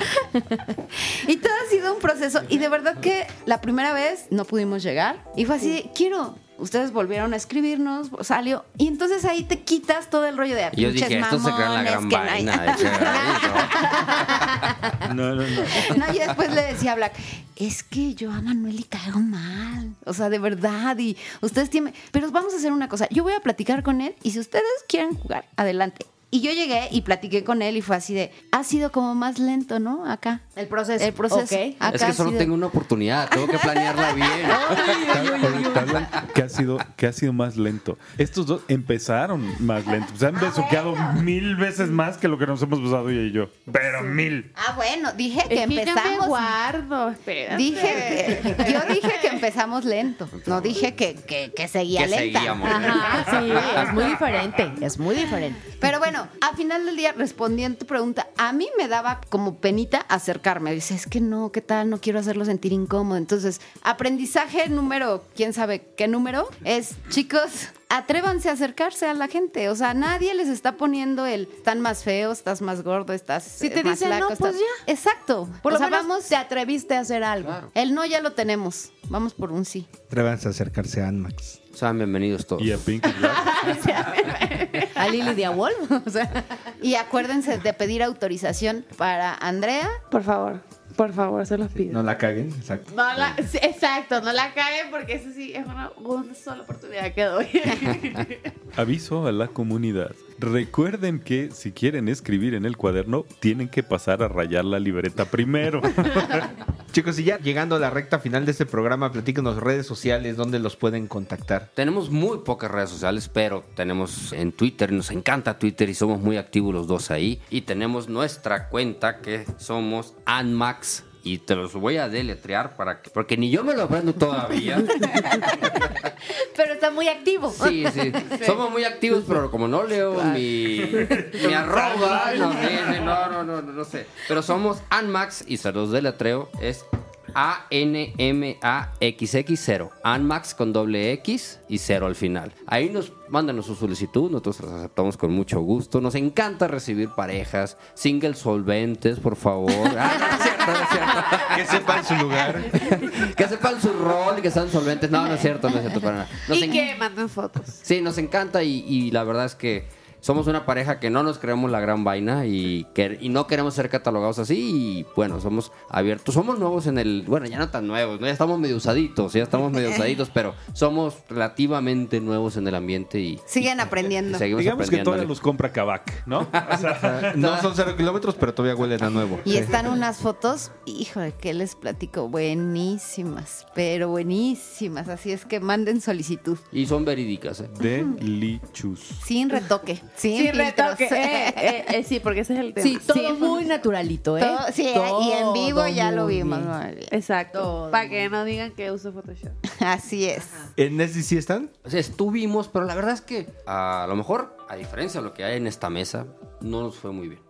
Y todo ha sido un proceso. Y de verdad que la primera vez no pudimos llegar. Y fue así de, quiero. Ustedes volvieron a escribirnos, salió. Y entonces ahí te quitas todo el rollo de Y yo pinches dije, esto se crean la mamones gran que no hay". [laughs] No, no, no. No, y después le decía a Black, es que yo a Manuel le caigo mal. O sea, de verdad. Y ustedes tienen. Pero vamos a hacer una cosa. Yo voy a platicar con él y si ustedes quieren jugar, adelante. Y yo llegué y platiqué con él y fue así de, ha sido como más lento, ¿no? Acá. El proceso. El proceso. Acá es que solo sido- tengo una oportunidad, tengo que planearla bien. [laughs] Que ha sido que ha sido más lento. Estos dos empezaron más lentos. Se han besuqueado mil veces más que lo que nos hemos besado ella y yo. Pero mil. Ah, bueno, dije que Es que yo me empezamos. guardo, espérate. Dije, yo dije que empezamos lento. No dije que, que, que seguía Que lenta. seguíamos. Ajá, sí, es muy diferente, es muy diferente. Pero bueno, al final del día, respondiendo tu pregunta, a mí me daba como penita acercarme. Dice, es que no, ¿qué tal? No quiero hacerlo sentir incómodo. Entonces, aprendizaje número, quién sabe qué número, es, chicos, atrévanse a acercarse a la gente. O sea, nadie les está poniendo el, están más feos, estás más gordo, estás Si eh, te más dicen flaco, no, pues estás- Exacto. Por o lo sea, menos vamos, te atreviste a hacer algo. el no ya lo tenemos. Vamos por un sí. Atrévanse a acercarse a Anmax. Sean bienvenidos todos. Y a Pink y Black. [laughs] A Lily de Wolf, o sea, Y acuérdense de pedir autorización para Andrea. Por favor, por favor, se los pido. No la caguen, exacto. No la, sí, exacto, no la caguen porque eso sí es una, una sola oportunidad que doy. [laughs] Aviso a la comunidad. Recuerden que si quieren escribir en el cuaderno, tienen que pasar a rayar la libreta primero. [laughs] Chicos, y ya llegando a la recta final de este programa, platíquenos redes sociales donde los pueden contactar. Tenemos muy pocas redes sociales, pero tenemos en Twitter, nos encanta Twitter y somos muy activos los dos ahí. Y tenemos nuestra cuenta que somos Anmax. Y te los voy a deletrear para que, porque ni yo me lo aprendo todavía. [laughs] pero está muy activo. Sí, sí. Somos muy activos, pero como no leo mi, mi arroba, no, no, no, no, no, no sé. Pero somos Anmax y se los deletreo es A-N-M-A-X-X-0. Anmax con doble X y cero al final. Ahí nos mándanos su solicitud, nosotros las aceptamos con mucho gusto. Nos encanta recibir parejas, singles solventes, por favor. [laughs] Ah, no, no es cierto, no es cierto. Que sepan su lugar. Que sepan su rol y que sean solventes. No, no es cierto, no es cierto para nada. Nos y en- que manden fotos. Sí, nos encanta y, y la verdad es que somos una pareja que no nos creemos la gran vaina y, que, y no queremos ser catalogados así y bueno, somos abiertos, somos nuevos en el, bueno, ya no tan nuevos, ¿no? ya estamos medio usaditos, ya estamos medio [laughs] usaditos, pero somos relativamente nuevos en el ambiente y Siguen aprendiendo. y seguimos Digamos que todavía los compra Kavak, ¿no? O sea, [laughs] No son cero kilómetros, pero todavía huelen a nuevo. Y están unas fotos, híjole, que les platico, buenísimas, pero buenísimas. Así es que manden solicitud, Y son verídicas, ¿eh? Delicious. sin retoque. Sin Sin retoque. Eh, eh, eh, sí, porque ese es el tema. Sí, todo muy naturalito, ¿eh? Todo- sí, y en vivo ya lo vimos. Exacto. Para que no digan que uso Photoshop. [laughs] Así es. ¿En Nessie sí están? O sea, estuvimos, pero la verdad es que a lo mejor, a diferencia de lo que hay en esta mesa, no nos fue muy bien.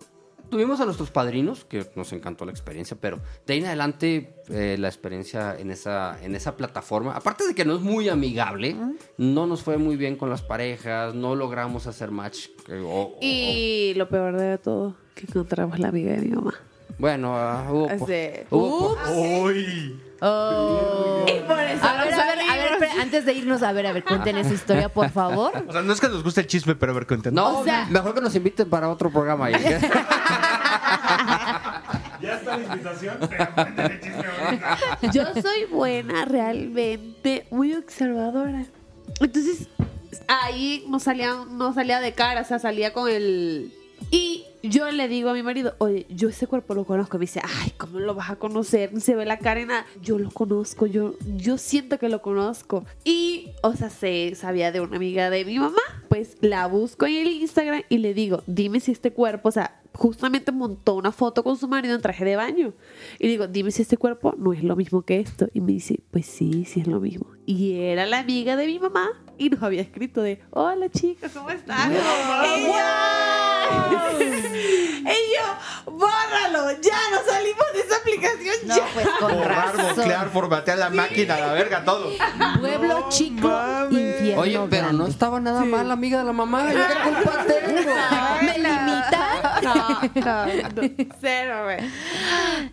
Tuvimos a nuestros padrinos, que nos encantó la experiencia, pero de ahí en adelante eh, la experiencia en esa, en esa plataforma, aparte de que no es muy amigable, no nos fue muy bien con las parejas, no logramos hacer match. eh, o- o- Y lo peor de todo, que encontramos la amiga de mi mamá. bueno, ah, hubo, po- Ese- hubo po- ¡Uy! Oh. Y por eso A ver, a ver, a ver, salimos. espera, antes de irnos, a ver, a ver, cuenten esa historia, por favor. O sea, no es que nos guste el chisme, pero a ver, cuéntanos. No, O sea- mejor que nos inviten para otro programa. ahí. [laughs] Ya está la invitación, pero cuéntale el chisme ahorita. Yo soy buena, realmente, muy observadora. Entonces, ahí no salía, no salía de cara, o sea, salía con el... Y yo le digo a mi marido, oye, yo ese cuerpo lo conozco. Me dice, ay, ¿cómo lo vas a conocer? Se ve la cara y nada. Yo lo conozco, yo, yo siento que lo conozco. Y, o sea, se sabía de una amiga de mi mamá. Pues la busco en el Instagram y le digo, dime si este cuerpo, o sea, justamente montó una foto con su marido en traje de baño. Y digo, dime si este cuerpo no es lo mismo que esto. Y me dice, pues sí, sí es lo mismo. Y era la amiga de mi mamá y nos había escrito de, hola chicas, ¿cómo están? Yo, y yo, bórralo, ya no salimos de esa aplicación, No, ya. pues con Borrar, razón. voclear, formatear la máquina, la verga, todo. Pueblo chico, infierno Oye, pero no estaba nada mal la amiga de la mamá. ¿Yo qué culpa tengo? ¿Me limita? No, [laughs] no, no, cero, güey.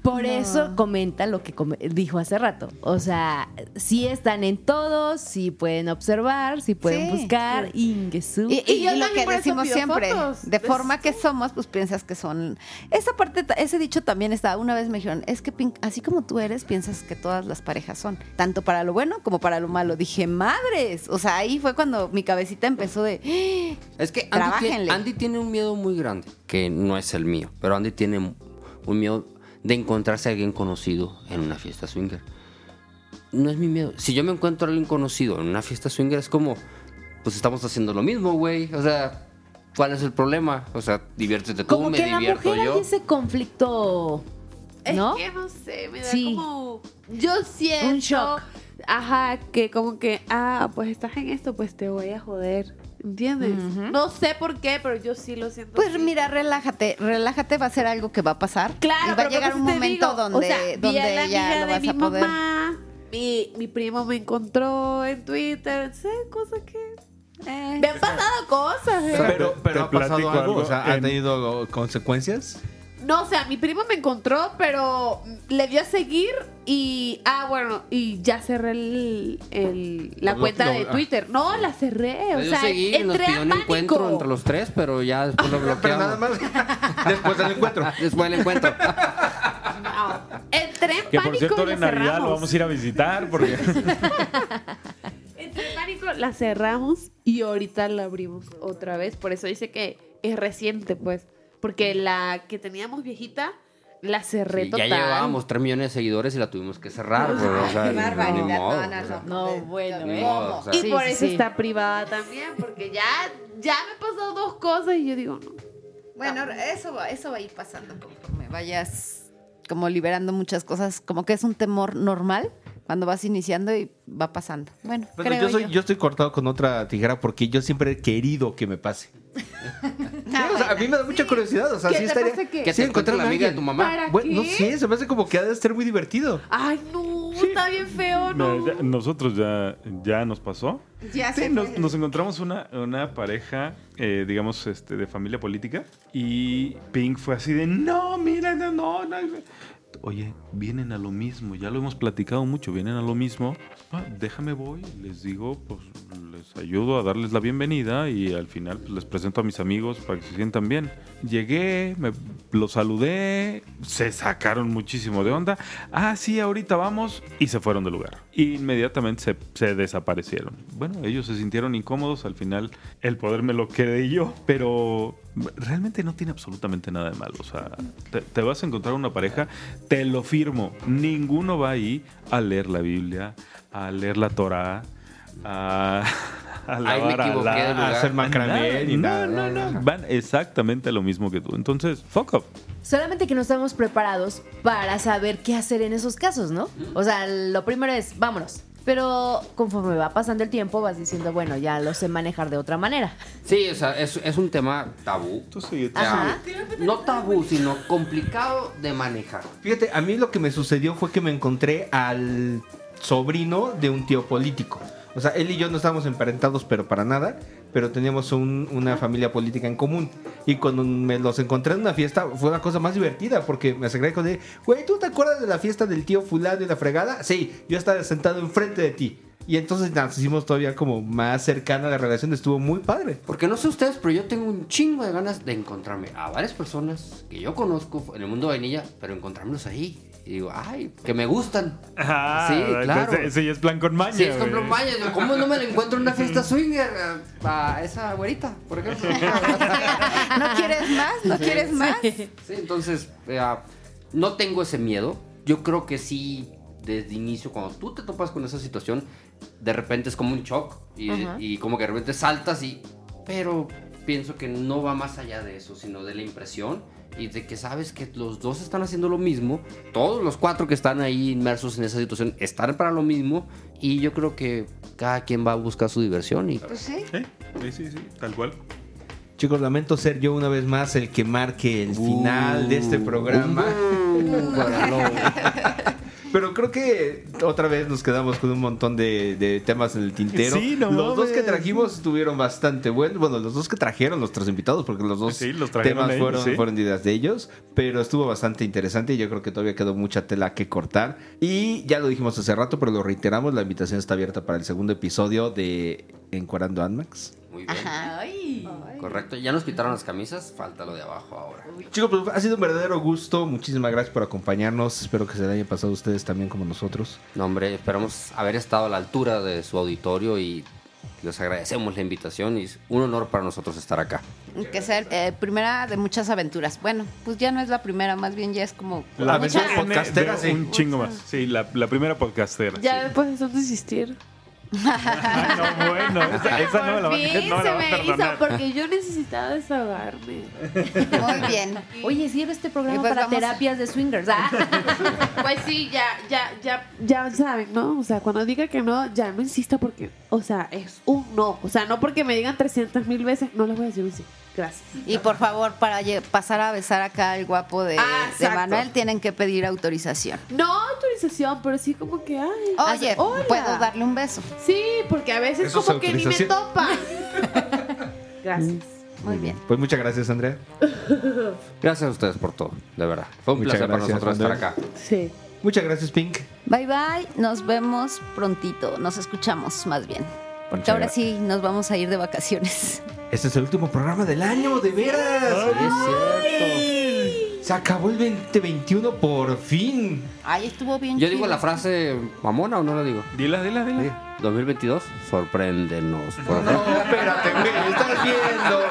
Por eso comenta lo que dijo hace rato. O sea, sí están en todos, sí pueden observar, sí pueden Sí. buscar. Ingesu. Y, Y y yo lo que decimos siempre, fotos. de forma que somos, pues piensas que son... Esa parte, ese dicho también está, una vez me dijeron, es que Pink, así como tú eres, piensas que todas las parejas son, tanto para lo bueno como para lo malo. Dije, madres, o sea, ahí fue cuando mi cabecita empezó de... Es que Andy. Andy tiene un miedo muy grande, que no es el mío, pero Andy tiene un miedo de encontrarse a alguien conocido en una fiesta swinger. No es mi miedo. Si yo me encuentro a alguien conocido en una fiesta swinger, es como, pues estamos haciendo lo mismo, güey. O sea, ¿cuál es el problema? O sea, diviértete tú, Como me que en la divierto mujer yo. hay ese conflicto, ¿no? Es que no sé, me da Sí. como. Yo siento. Un shock. Ajá, que como que, ah, pues estás en esto, pues te voy a joder. ¿Entiendes? No sé por qué, pero yo sí lo siento. Pues así. mira, relájate, relájate, va a ser algo que va a pasar. Claro, y va a llegar un momento digo, donde, o sea, vi a donde la ya amiga lo de vas mi a poder. mamá, mi, mi primo me encontró en Twitter, sé, cosas que... Eh, Me han pasado cosas, eh. Pero, Te pero ha pasado algo, algo, o sea, ¿ha en- tenido consecuencias? No, o sea, mi primo me encontró, pero le dio a seguir y. Ah, bueno, y ya cerré el, el- la Lo- cuenta lo- de ah. Twitter. No, la cerré. O Yo sea, seguí, nos entré pidió a un encuentro entre los tres, pero ya después lo [laughs] Pero bloqueamos. nada más. Después del encuentro. [laughs] Después del encuentro. No. Entré en Que pánico. por cierto, en Navidad lo vamos a ir a visitar porque [laughs] Entré en pánico, la cerramos y ahorita la abrimos otra vez. Por eso dice que es reciente, pues. Porque la que teníamos viejita, la cerré Sí, total. ya llevábamos 3 millones de seguidores y la tuvimos que cerrar. o sea, [laughs] barbaridad. No, no, o sea. no. No, bueno, ¿eh? modo, o sea. Y por sí, eso sí. está privada también, porque ya, ya me pasó dos cosas y yo digo, no. Bueno, eso va, eso va a ir pasando conforme vayas como liberando muchas cosas, como que es un temor normal cuando vas iniciando y va pasando. Bueno, Bueno, creo yo, soy, yo estoy cortado con otra tijera porque yo siempre he querido que me pase. [laughs] Sí, o sea, a mí me da mucha curiosidad. O sea, ¿Qué sí te estaría. pasa qué? Que sí, encontrar la amiga de tu mamá. ¿Para Bueno, no qué? sé, se me hace como que ha de ser muy divertido. Ay, no, está bien feo, no. Mira, ya- nosotros ya, ya nos pasó. Ya Sí, se nos, fue. nos encontramos una, una pareja, eh, digamos, este, de familia política. Y Pink fue así de, no, mira, no, no, no. Oye, vienen a lo mismo, ya lo hemos platicado mucho, vienen a lo mismo. Ah, déjame voy, les digo, pues les ayudo a darles la bienvenida y al final pues, les presento a mis amigos para que se sientan bien. Llegué, me, los saludé, se sacaron muchísimo de onda. Ah, sí, ahorita vamos y se fueron del lugar. Inmediatamente se, se desaparecieron. Bueno, ellos se sintieron incómodos, al final el poder me lo quedé yo, pero realmente no tiene absolutamente nada de malo. O sea, te, te vas a encontrar una pareja, te lo firmo, ninguno va ahí a leer la Biblia, a leer la Torah, a, [laughs] a lavar, a la- hacer macramé no, nada. no, no, Van exactamente lo mismo que tú. Entonces, fuck up. Solamente que no estamos preparados para saber qué hacer en esos casos, ¿no? O sea, lo primero es, vámonos. Pero conforme va pasando el tiempo, vas diciendo, bueno, ya lo sé manejar de otra manera. Sí, o sea, es, es un tema tabú. Tú sigue, tú Ajá. No tabú, sino complicado de manejar. Fíjate, a mí lo que me sucedió fue que me encontré al sobrino de un tío político. O sea, él y yo no estábamos emparentados, pero para nada, pero teníamos un- una familia política en común. Y cuando me los encontré en una fiesta, fue la cosa más divertida, porque me acerqué con él, güey, ¿tú te acuerdas de la fiesta del tío fulano y la fregada? Sí, yo estaba sentado enfrente de ti. Y entonces nos hicimos todavía como más cercana la relación, estuvo muy padre. Porque no sé ustedes, pero yo tengo un chingo de ganas de encontrarme a varias personas que yo conozco en el mundo de vainilla, pero encontrarlos ahí. Y digo, ay, que me gustan. Ah, Sí, claro. Ese, ese ya es plan con maña. Sí, es como Maya, digo, ¿cómo no me la encuentro en una fiesta swinger a esa güerita, por ejemplo? [laughs] ¿No quieres más? ¿No quieres más? Sí, entonces, eh, no tengo ese miedo. Yo creo que sí, desde inicio, cuando tú te topas con esa situación, de repente es como un shock y, Ajá. y como que de repente saltas y... Pero pienso que no va más allá de eso, sino de la impresión y de que sabes que los dos están haciendo lo mismo. Todos los cuatro que están ahí inmersos en esa situación están para lo mismo y yo creo que cada quien va a buscar su diversión y... Pues sí. Sí, sí, sí, sí, tal cual. Chicos, lamento ser yo una vez más el que marque el final de este programa. Uh. [laughs] Pero creo que otra vez nos quedamos con un montón de, de temas en el tintero. Sí, no los dos que trajimos estuvieron bastante buenos. Bueno, los dos que trajeron, los tres invitados, porque los dos Sí, los trajeron temas fueron, sí. fueron ideas de ellos. Pero estuvo bastante interesante y yo creo que todavía quedó mucha tela que cortar. Y ya lo dijimos hace rato, pero lo reiteramos: la invitación está abierta para el segundo episodio de Encuadrando Anmax. Muy bien. Ay. Correcto, ya nos quitaron las camisas, falta lo de abajo ahora. Chicos, pues ha sido un verdadero gusto. Muchísimas gracias por acompañarnos. Espero que se le hayan pasado a ustedes también como nosotros. No, hombre, esperamos haber estado a la altura de su auditorio y les agradecemos la invitación y es un honor para nosotros estar acá. Que sea eh, primera de muchas aventuras. Bueno, pues ya no es la primera, más bien ya es como. La aventura podcastera, sí. Un chingo más. Sí, la, la primera podcastera. Ya sí. después de eso desistir. Ay, no, bueno, [laughs] esa, esa no me la fin no la se a me hizo porque yo necesitaba desahogarme. Muy bien. Oye, sirve este programa pues para vamos a- terapias de swingers. Ah. [laughs] Pues sí, ya, ya, ya, ya saben, ¿no? O sea, cuando diga que no, ya no insista porque, o sea, es un no. O sea, no porque me digan 300 mil veces, no les voy a decir un sí. Gracias. Y por favor, para pasar a besar acá al guapo de, Ah, de. Manuel, tienen que pedir autorización. No autorización, pero sí como que, ay. Oye, hola. ¿puedo darle un beso? Sí, porque a veces Eso como que ni me topan. [laughs] Gracias. Muy bien. Pues muchas gracias, Andrea. [laughs] Gracias a ustedes por todo, de verdad. Fue un Muchas placer para gracias, nosotros estar acá. Sí. Muchas gracias, Pink. Bye bye, nos vemos prontito, nos escuchamos más bien. Porque ahora sí nos vamos a ir de vacaciones. [laughs] Este es el último programa del año, de veras. Se acabó el 2021 por fin. Ay, estuvo bien. Yo digo la frase mamona o no la digo. Dila, dila, dila. 2022, sorpréndenos. Por No, espérate, güey, estás viendo.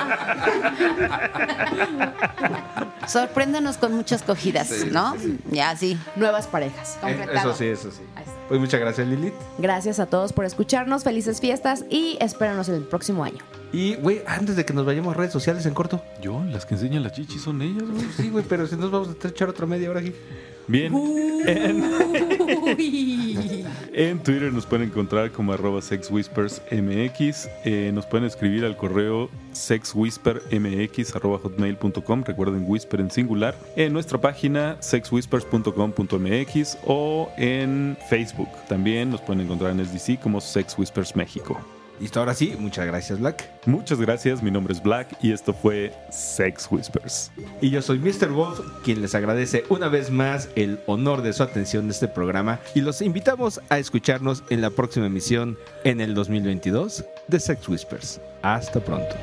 [laughs] Sorpréndenos con muchas cogidas, Sí, ¿no? Ya, sí. Nuevas parejas. Eso sí, eso sí. Ahí está. Pues muchas gracias, Lilith. Gracias a todos por escucharnos. Felices fiestas y espéranos el próximo año. Y, güey, antes de que nos vayamos a redes sociales en corto. Yo, las que enseñan las chichis son ellas, güey. Sí, güey, pero si nos vamos a echar otra media hora aquí. Bien. En, en Twitter nos pueden encontrar como arroba sexwhispersmx. Eh, nos pueden escribir al correo sexwhispermx arroba hotmail.com. Recuerden whisper en singular. En nuestra página sexwhispers.com.mx o en Facebook. También nos pueden encontrar en SDC como Sex Whispers México. Listo, ahora sí, muchas gracias, Black. Muchas gracias, mi nombre es Black y esto fue Sex Whispers. Y yo soy Mr. Wolf, quien les agradece una vez más el honor de su atención de este programa y los invitamos a escucharnos en la próxima emisión en el 2022 de Sex Whispers. Hasta pronto.